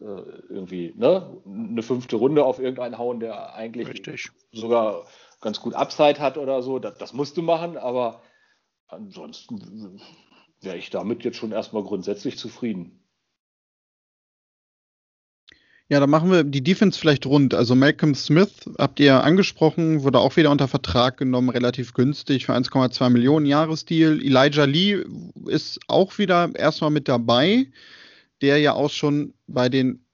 äh, irgendwie ne, eine fünfte Runde auf irgendeinen hauen, der eigentlich Richtig. sogar ganz gut Upside hat oder so. Das, das musst du machen, aber ansonsten wäre ich damit jetzt schon erstmal grundsätzlich zufrieden. Ja, dann machen wir die Defense vielleicht rund. Also Malcolm Smith habt ihr angesprochen, wurde auch wieder unter Vertrag genommen, relativ günstig für 1,2 Millionen Jahresdeal. Elijah Lee ist auch wieder erstmal mit dabei, der ja auch schon bei den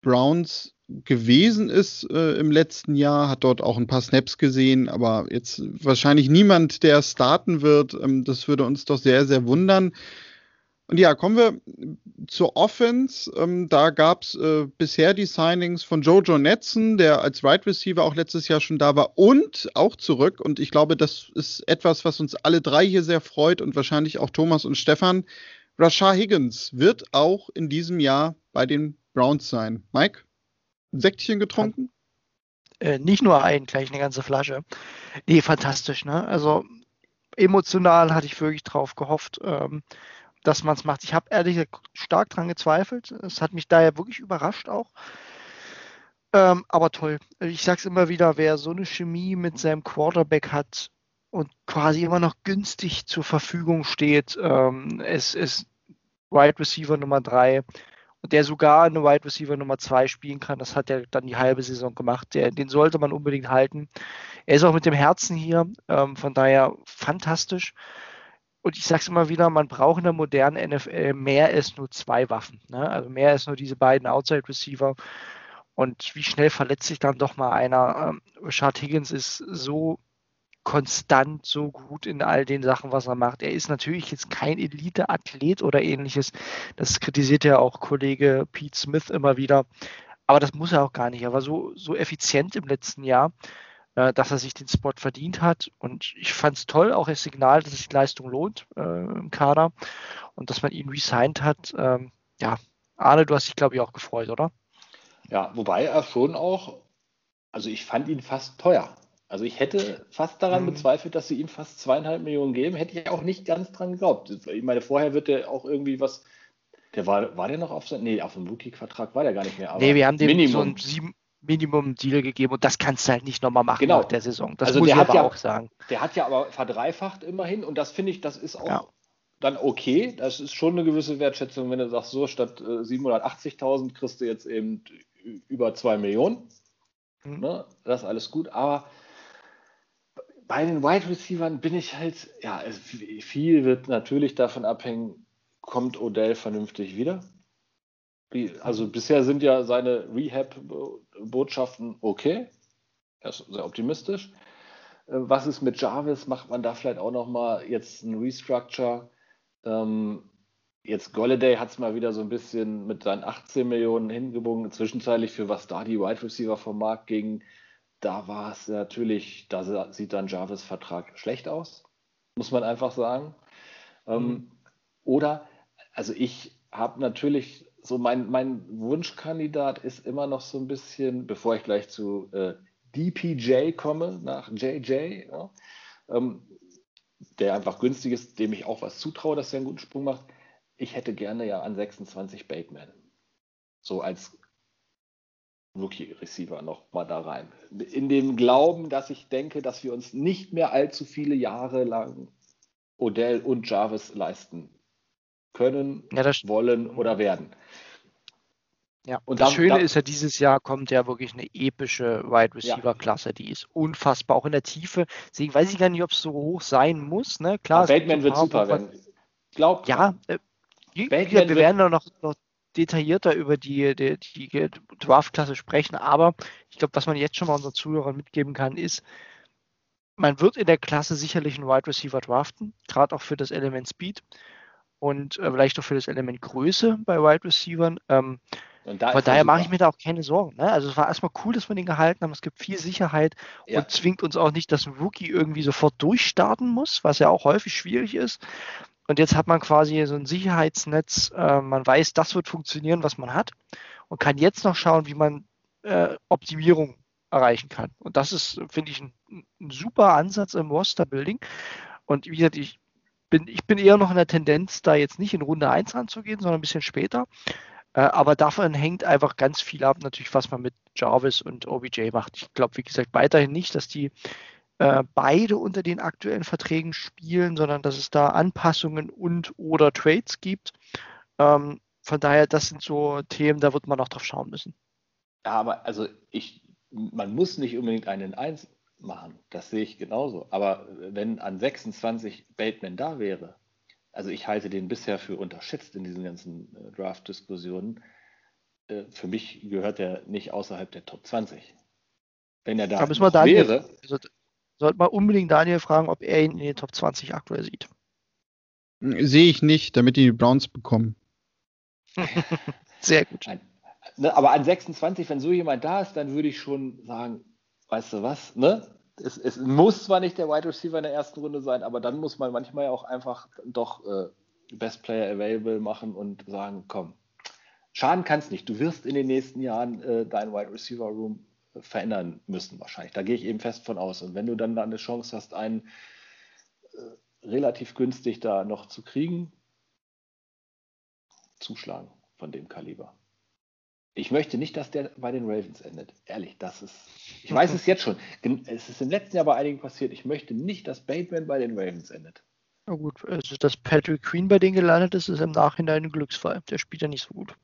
Browns gewesen ist äh, im letzten Jahr, hat dort auch ein paar Snaps gesehen, aber jetzt wahrscheinlich niemand, der starten wird. Ähm, das würde uns doch sehr, sehr wundern. Und ja, kommen wir zur Offense. Ähm, da gab es äh, bisher die Signings von Jojo Netson, der als Right Receiver auch letztes Jahr schon da war und auch zurück. Und ich glaube, das ist etwas, was uns alle drei hier sehr freut und wahrscheinlich auch Thomas und Stefan. Rashad Higgins wird auch in diesem Jahr bei den Browns sein. Mike, ein Säckchen getrunken? Äh, nicht nur ein, gleich eine ganze Flasche. Nee, fantastisch, ne? Also emotional hatte ich wirklich drauf gehofft. Ähm, dass man es macht. Ich habe ehrlich stark daran gezweifelt. Es hat mich daher wirklich überrascht auch. Ähm, aber toll. Ich sage es immer wieder, wer so eine Chemie mit seinem Quarterback hat und quasi immer noch günstig zur Verfügung steht, ähm, es ist Wide Receiver Nummer 3 und der sogar eine Wide Receiver Nummer 2 spielen kann, das hat er dann die halbe Saison gemacht. Der, den sollte man unbedingt halten. Er ist auch mit dem Herzen hier, ähm, von daher fantastisch und ich sage es immer wieder, man braucht in der modernen NFL mehr als nur zwei Waffen. Ne? Also mehr als nur diese beiden Outside Receiver. Und wie schnell verletzt sich dann doch mal einer? Ähm, Richard Higgins ist so konstant, so gut in all den Sachen, was er macht. Er ist natürlich jetzt kein Elite-Athlet oder ähnliches. Das kritisiert ja auch Kollege Pete Smith immer wieder. Aber das muss er auch gar nicht. Er war so, so effizient im letzten Jahr. Äh, dass er sich den Spot verdient hat. Und ich fand es toll, auch das Signal, dass sich die Leistung lohnt äh, im Kader und dass man ihn resigned hat. Ähm, ja, Arne, du hast dich, glaube ich, auch gefreut, oder? Ja, wobei er schon auch, also ich fand ihn fast teuer. Also ich hätte fast daran Mhm. bezweifelt, dass sie ihm fast zweieinhalb Millionen geben. Hätte ich auch nicht ganz dran geglaubt. Ich meine, vorher wird der auch irgendwie was. Der war, war der noch auf sein, nee, auf dem Rookie-Vertrag war der gar nicht mehr. Aber nee, wir haben so Minimum. ein sieben Minimum-Deal gegeben und das kannst du halt nicht nochmal machen Genau. nach der Saison. Das Also muss der ich hat aber ja- auch sagen. Der hat ja aber verdreifacht immerhin und das finde ich, das ist auch Ja. dann okay. Das ist schon eine gewisse Wertschätzung, wenn du sagst, so statt äh, 780.000 kriegst du jetzt eben über 2 Millionen. Mhm. Ne? Das ist alles gut, aber bei den Wide Receivers bin ich halt, ja, es, viel wird natürlich davon abhängen, kommt Odell vernünftig wieder. Wie- Also bisher sind ja seine Rehab-Botschaften okay. Er ist sehr optimistisch. Äh, Was ist mit Jarvis? Macht man da vielleicht auch nochmal jetzt ein Restructure? Ähm, jetzt Golladay hat es mal wieder so ein bisschen mit seinen 18 Millionen hingebogen, zwischenzeitlich für was da die Wide Receiver vom Markt gingen. Da war es natürlich, da sieht dann Jarvis Vertrag schlecht aus, muss man einfach sagen. Ähm, oder, also ich habe natürlich so mein, mein Wunschkandidat ist immer noch so ein bisschen, bevor ich gleich zu äh, DPJ komme, nach JJ, ja, ähm, der einfach günstig ist, dem ich auch was zutraue, dass er einen guten Sprung macht. Ich hätte gerne ja an 26 Bateman. So als Rookie-Receiver noch mal da rein. In dem Glauben, dass ich denke, dass wir uns nicht mehr allzu viele Jahre lang Odell und Jarvis leisten können, Ja, wollen oder werden. ja. Und das da- Schöne da- ist ja, dieses Jahr kommt ja wirklich eine epische Wide Receiver-Klasse, die ist unfassbar, auch in der Tiefe. Deswegen weiß ich gar nicht, ob es so hoch sein muss. Ne? Klar, Bateman wird super werden. Glaubt Ja, äh, wir wird- werden da noch, noch detaillierter über die, die, die Draft-Klasse sprechen, aber ich glaube, was man jetzt schon mal unseren Zuhörern mitgeben kann, ist, man wird in der Klasse sicherlich einen Wide Receiver draften, gerade auch für das Element Speed und äh, vielleicht auch für das Element Größe bei Wide Receivern. Ähm, da von er daher mache ich mir da auch keine Sorgen. Ne? Also es war erstmal cool, dass wir den gehalten haben. Es gibt viel Sicherheit Ja. und zwingt uns auch nicht, dass ein Rookie irgendwie sofort durchstarten muss, was ja auch häufig schwierig ist. Und jetzt hat man quasi so ein Sicherheitsnetz. Äh, man weiß, das wird funktionieren, was man hat und kann jetzt noch schauen, wie man äh, Optimierung erreichen kann. Und das ist, finde ich, ein, ein super Ansatz im Roster-Building. Und wie gesagt, ich bin, ich bin eher noch in der Tendenz, da jetzt nicht in Runde 1 anzugehen, sondern ein bisschen später. Äh, aber davon hängt einfach ganz viel ab, natürlich, was man mit Jarvis und OBJ macht. Ich glaube, wie gesagt, weiterhin nicht, dass die äh, beide unter den aktuellen Verträgen spielen, sondern dass es da Anpassungen und oder Trades gibt. Ähm, von daher, das sind so Themen, da wird man noch drauf schauen müssen. Ja, aber also ich, man muss nicht unbedingt einen 1 machen. Das sehe ich genauso. Aber wenn an 26 Bateman da wäre, also ich halte den bisher für unterschätzt in diesen ganzen äh, Draft-Diskussionen. Äh, für mich gehört er nicht außerhalb der Top 20. Wenn er da Da müssen wir noch Daniel, wäre, also, sollte man unbedingt Daniel fragen, ob er ihn in den Top 20 aktuell sieht. Sehe ich nicht, damit die die Browns bekommen. Sehr gut. Nein. Ne, aber an 26, wenn so jemand da ist, dann würde ich schon sagen, weißt du was, ne? Es, es muss zwar nicht der Wide Receiver in der ersten Runde sein, aber dann muss man manchmal auch einfach doch äh, Best Player Available machen und sagen, komm, schaden kann es nicht. Du wirst in den nächsten Jahren äh, dein Wide Receiver Room äh, verändern müssen wahrscheinlich. Da gehe ich eben fest von aus. Und wenn du dann da eine Chance hast, einen äh, relativ günstig da noch zu kriegen, zuschlagen von dem Kaliber. Ich möchte nicht, dass der bei den Ravens endet. Ehrlich, das ist. Ich weiß es jetzt schon. Es ist im letzten Jahr bei einigen passiert. Ich möchte nicht, dass Bateman bei den Ravens endet. Na gut, also dass Patrick Queen bei denen gelandet ist, ist im Nachhinein ein Glücksfall. Der spielt ja nicht so gut.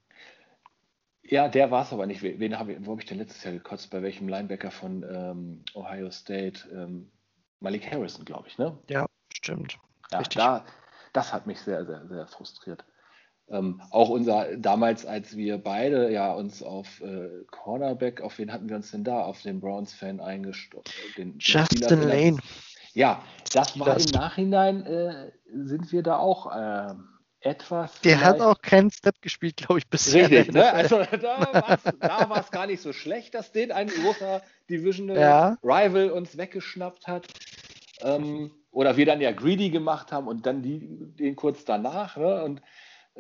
Ja, der war es aber nicht. Wen habe ich, wo habe ich denn letztes Jahr gekotzt? Bei welchem Linebacker von ähm, Ohio State? Ähm, Malik Harrison, glaube ich, ne? Ja, stimmt. Ja, Richtig. da, das hat mich sehr, sehr, sehr frustriert. Ähm, auch unser, damals, als wir beide ja uns auf äh, Cornerback, auf wen hatten wir uns denn da? Auf den Browns-Fan eingestoßen. Den, den Justin Lane. Ja, das war Steelers. im Nachhinein, äh, sind wir da auch äh, etwas. Der hat auch keinen Step gespielt, glaube ich, bisher. Richtig, ne? Also da war es gar nicht so schlecht, dass den ein großer Divisional Ja. Rival uns weggeschnappt hat. Ähm, oder wir dann ja Greedy gemacht haben und dann die, den kurz danach. Ne? Und,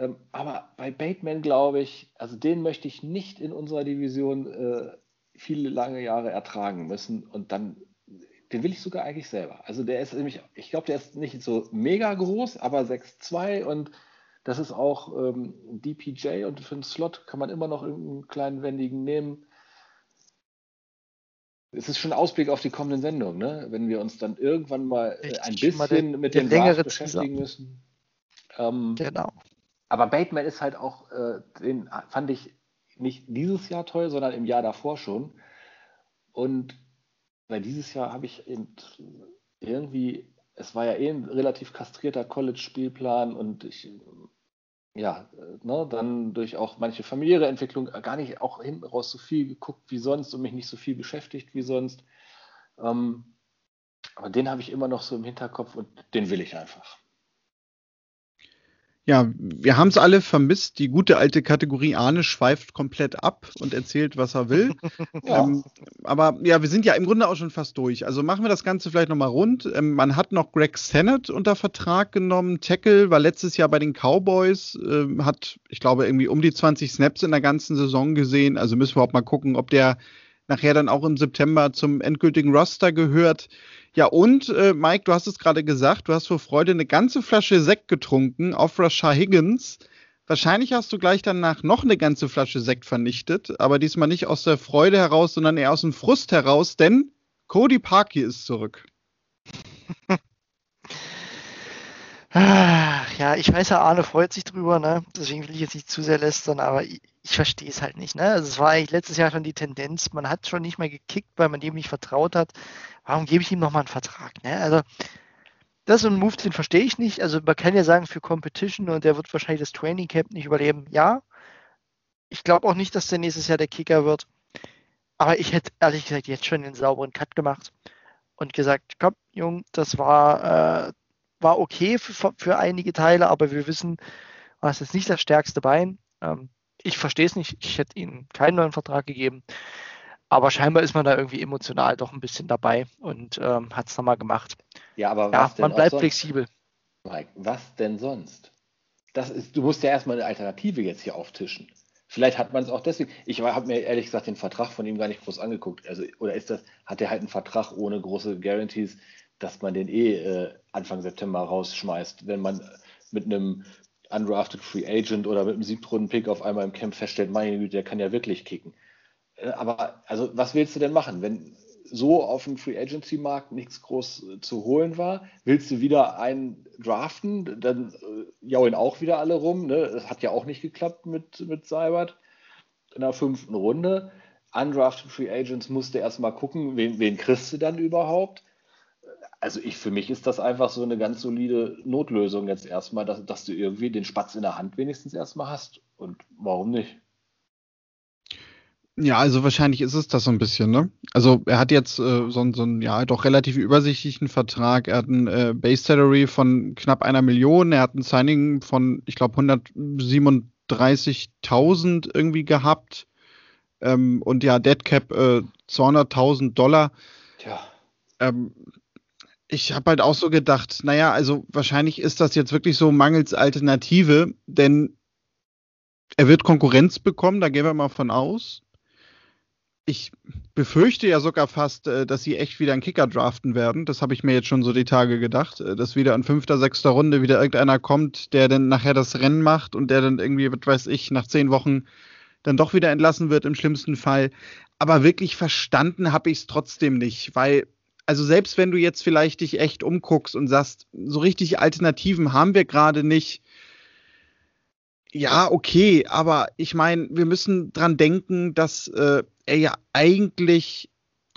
ähm, aber bei Bateman glaube ich, also den möchte ich nicht in unserer Division äh, viele lange Jahre ertragen müssen. Und dann den will ich sogar eigentlich selber. Also der ist nämlich, ich glaube, der ist nicht so mega groß, aber 6'2 und das ist auch ähm, DPJ und für einen Slot kann man immer noch irgendeinen kleinen wendigen nehmen. Es ist schon ein Ausblick auf die kommenden Sendungen, ne? wenn wir uns dann irgendwann mal äh, ein bisschen den, mit dem Draft beschäftigen müssen. Ähm, genau. Aber Bateman ist halt auch, äh, den fand ich nicht dieses Jahr toll, sondern im Jahr davor schon. Und weil dieses Jahr habe ich eben irgendwie, es war ja eh ein relativ kastrierter College-Spielplan und ich, ja, ne, dann durch auch manche familiäre Entwicklung gar nicht auch hinten raus so viel geguckt wie sonst und mich nicht so viel beschäftigt wie sonst. Ähm, aber den habe ich immer noch so im Hinterkopf und den will ich einfach. Ja, wir haben es alle vermisst. Die gute alte Kategorie Arne schweift komplett ab und erzählt, was er will. ja. Ähm, aber ja, wir sind ja im Grunde auch schon fast durch. Also machen wir das Ganze vielleicht nochmal rund. Ähm, man hat noch Greg Sennett unter Vertrag genommen. Tackle war letztes Jahr bei den Cowboys, äh, hat, ich glaube, irgendwie um die 20 Snaps in der ganzen Saison gesehen. Also müssen wir auch mal gucken, ob der nachher dann auch im September zum endgültigen Roster gehört. Ja, und äh, Mike, du hast es gerade gesagt, du hast vor Freude eine ganze Flasche Sekt getrunken auf Rashad Higgins. Wahrscheinlich hast du gleich danach noch eine ganze Flasche Sekt vernichtet, aber diesmal nicht aus der Freude heraus, sondern eher aus dem Frust heraus, denn Cody Parkey ist zurück. ja, ich weiß ja, Arne freut sich drüber, ne? Deswegen will ich jetzt nicht zu sehr lästern, aber ich verstehe es halt nicht, ne? Also es war eigentlich letztes Jahr schon die Tendenz, man hat schon nicht mehr gekickt, weil man dem nicht vertraut hat. Warum gebe ich ihm nochmal einen Vertrag, ne? Also das ist ein Move, den verstehe ich nicht. Also man kann ja sagen, für Competition und der wird wahrscheinlich das Training Camp nicht überleben. Ja. Ich glaube auch nicht, dass der nächstes Jahr der Kicker wird. Aber ich hätte ehrlich gesagt jetzt schon einen sauberen Cut gemacht und gesagt, komm, Jung, das war, äh, war okay für, für einige Teile, aber wir wissen, was ist nicht das stärkste Bein. Ähm, ich verstehe es nicht. Ich hätte ihnen keinen neuen Vertrag gegeben. Aber scheinbar ist man da irgendwie emotional doch ein bisschen dabei und ähm, hat es nochmal gemacht. Ja, aber ja, man bleibt flexibel. Mike, was denn sonst? Das ist, du musst ja erstmal eine Alternative jetzt hier auftischen. Vielleicht hat man es auch deswegen. Ich habe mir ehrlich gesagt den Vertrag von ihm gar nicht groß angeguckt. Also, oder ist das, hat er halt einen Vertrag ohne große Guarantees? dass man den eh äh, Anfang September rausschmeißt, wenn man mit einem undrafted Free Agent oder mit einem Siebtrunden-Pick auf einmal im Camp feststellt, meine Güte, der kann ja wirklich kicken. Äh, aber also was willst du denn machen, wenn so auf dem Free Agency Markt nichts groß äh, zu holen war? Willst du wieder einen draften? Dann äh, jaulen auch wieder alle rum. Ne? Das hat ja auch nicht geklappt mit, mit Seibert in der fünften Runde. Undrafted Free Agents musste erstmal gucken, wen, wen kriegst du dann überhaupt? Also ich, für mich ist das einfach so eine ganz solide Notlösung jetzt erstmal, dass, dass du irgendwie den Spatz in der Hand wenigstens erstmal hast. Und warum nicht? Ja, also wahrscheinlich ist es das so ein bisschen, ne? Also er hat jetzt äh, so, so einen, ja, doch relativ übersichtlichen Vertrag. Er hat einen äh, Base Salary von knapp einer Million. Er hat ein Signing von, ich glaube, 137.000 irgendwie gehabt. Ähm, und ja, Dead Cap äh, 200.000 Dollar. Tja. Ähm, ich habe halt auch so gedacht, naja, also wahrscheinlich ist das jetzt wirklich so mangels Alternative, denn er wird Konkurrenz bekommen, da gehen wir mal von aus. Ich befürchte ja sogar fast, äh, dass sie echt wieder einen Kicker draften werden. Das habe ich mir jetzt schon so die Tage gedacht, äh, dass wieder in fünfter, sechster Runde wieder irgendeiner kommt, der dann nachher das Rennen macht und der dann irgendwie, was weiß ich, nach zehn Wochen dann doch wieder entlassen wird im schlimmsten Fall. Aber wirklich verstanden habe ich es trotzdem nicht, weil also selbst wenn du jetzt vielleicht dich echt umguckst und sagst, so richtig Alternativen haben wir gerade nicht. Ja, okay, aber ich meine, wir müssen dran denken, dass äh, er ja eigentlich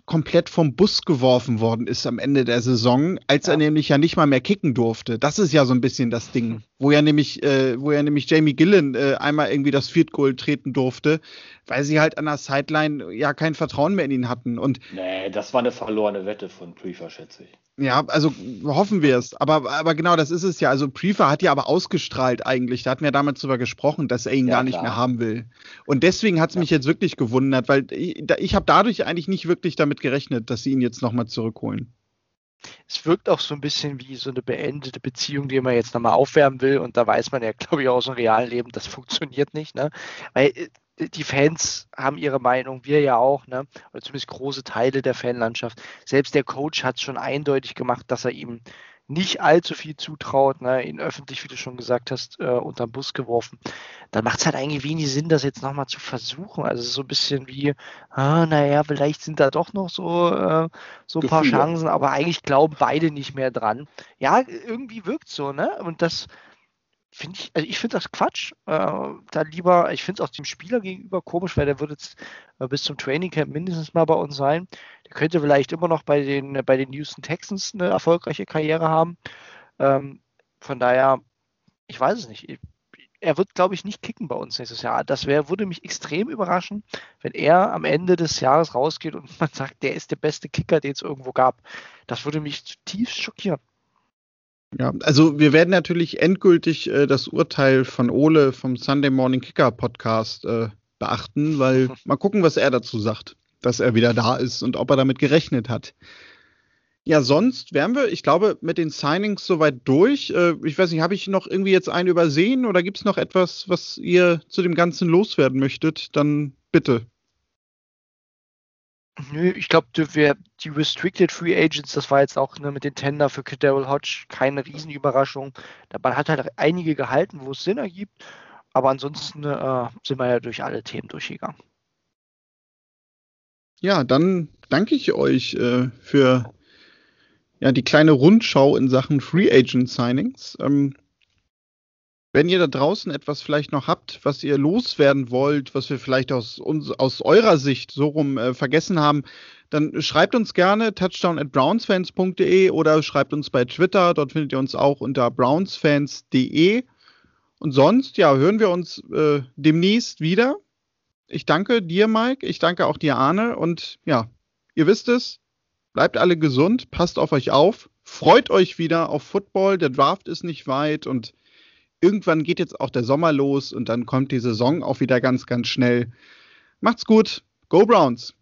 komplett vom Bus geworfen worden ist am Ende der Saison, als ja. er nämlich ja nicht mal mehr kicken durfte. Das ist ja so ein bisschen das Ding, wo ja nämlich, äh, wo ja nämlich Jamie Gillen äh, einmal irgendwie das Field Goal treten durfte, weil sie halt an der Sideline ja kein Vertrauen mehr in ihn hatten. Und nee, das war eine verlorene Wette von Prüfer, schätze ich. Ja, also hoffen wir es. Aber, aber genau, das ist es ja. Also Prefer hat ja aber ausgestrahlt eigentlich. Da hatten wir damals drüber gesprochen, dass er ihn ja, gar nicht klar. mehr haben will. Und deswegen hat es ja. mich jetzt wirklich gewundert, weil ich, ich habe dadurch eigentlich nicht wirklich damit gerechnet, dass sie ihn jetzt nochmal zurückholen. Es wirkt auch so ein bisschen wie so eine beendete Beziehung, die man jetzt nochmal aufwärmen will. Und da weiß man ja, glaube ich, auch aus dem realen Leben, das funktioniert nicht. Ne? Weil äh, die Fans haben ihre Meinung, wir ja auch, ne? oder zumindest große Teile der Fanlandschaft. Selbst der Coach hat es schon eindeutig gemacht, dass er ihm nicht allzu viel zutraut, ne? ihn öffentlich, wie du schon gesagt hast, äh, unter den Bus geworfen. Dann macht es halt eigentlich wenig Sinn, das jetzt nochmal zu versuchen. Also so ein bisschen wie, ah, naja, vielleicht sind da doch noch so, äh, so ein paar Chancen, aber eigentlich glauben beide nicht mehr dran. Ja, irgendwie wirkt so, ne? Und das finde ich, also ich finde das Quatsch. Äh, da lieber, ich finde es auch dem Spieler gegenüber komisch, weil der wird jetzt äh, bis zum Training Camp mindestens mal bei uns sein. Der könnte vielleicht immer noch bei den, bei den Houston Texans eine erfolgreiche Karriere haben. Ähm, von daher, ich weiß es nicht. Er wird, glaube ich, nicht kicken bei uns nächstes Jahr. Das wär, würde mich extrem überraschen, wenn er am Ende des Jahres rausgeht und man sagt, der ist der beste Kicker, den es irgendwo gab. Das würde mich zutiefst schockieren. Ja, also wir werden natürlich endgültig äh, das Urteil von Ole vom Sunday Morning Kicker Podcast äh, beachten, weil mal gucken, was er dazu sagt, dass er wieder da ist und ob er damit gerechnet hat. Ja, sonst wären wir, ich glaube, mit den Signings soweit durch. Äh, ich weiß nicht, habe ich noch irgendwie jetzt einen übersehen oder gibt es noch etwas, was ihr zu dem Ganzen loswerden möchtet? Dann bitte. Nö, ich glaube, die Restricted Free Agents, das war jetzt auch ne, mit den Tender für Daryl Hodge keine Riesenüberraschung. Man hat halt einige gehalten, wo es Sinn ergibt. Aber ansonsten äh, sind wir ja durch alle Themen durchgegangen. Ja, dann danke ich euch äh, für ja, die kleine Rundschau in Sachen Free Agent Signings. Ähm, wenn ihr da draußen etwas vielleicht noch habt, was ihr loswerden wollt, was wir vielleicht aus, uns, aus eurer Sicht so rum äh, vergessen haben, dann schreibt uns gerne touchdown at brownsfans.de oder schreibt uns bei Twitter. Dort findet ihr uns auch unter brownsfans.de. Und sonst, ja, hören wir uns äh, demnächst wieder. Ich danke dir, Mike. Ich danke auch dir, Arne. Und ja, ihr wisst es. Bleibt alle gesund. Passt auf euch auf. Freut euch wieder auf Football. Der Draft ist nicht weit und irgendwann geht jetzt auch der Sommer los und dann kommt die Saison auch wieder ganz, ganz schnell. Macht's gut. Go Browns!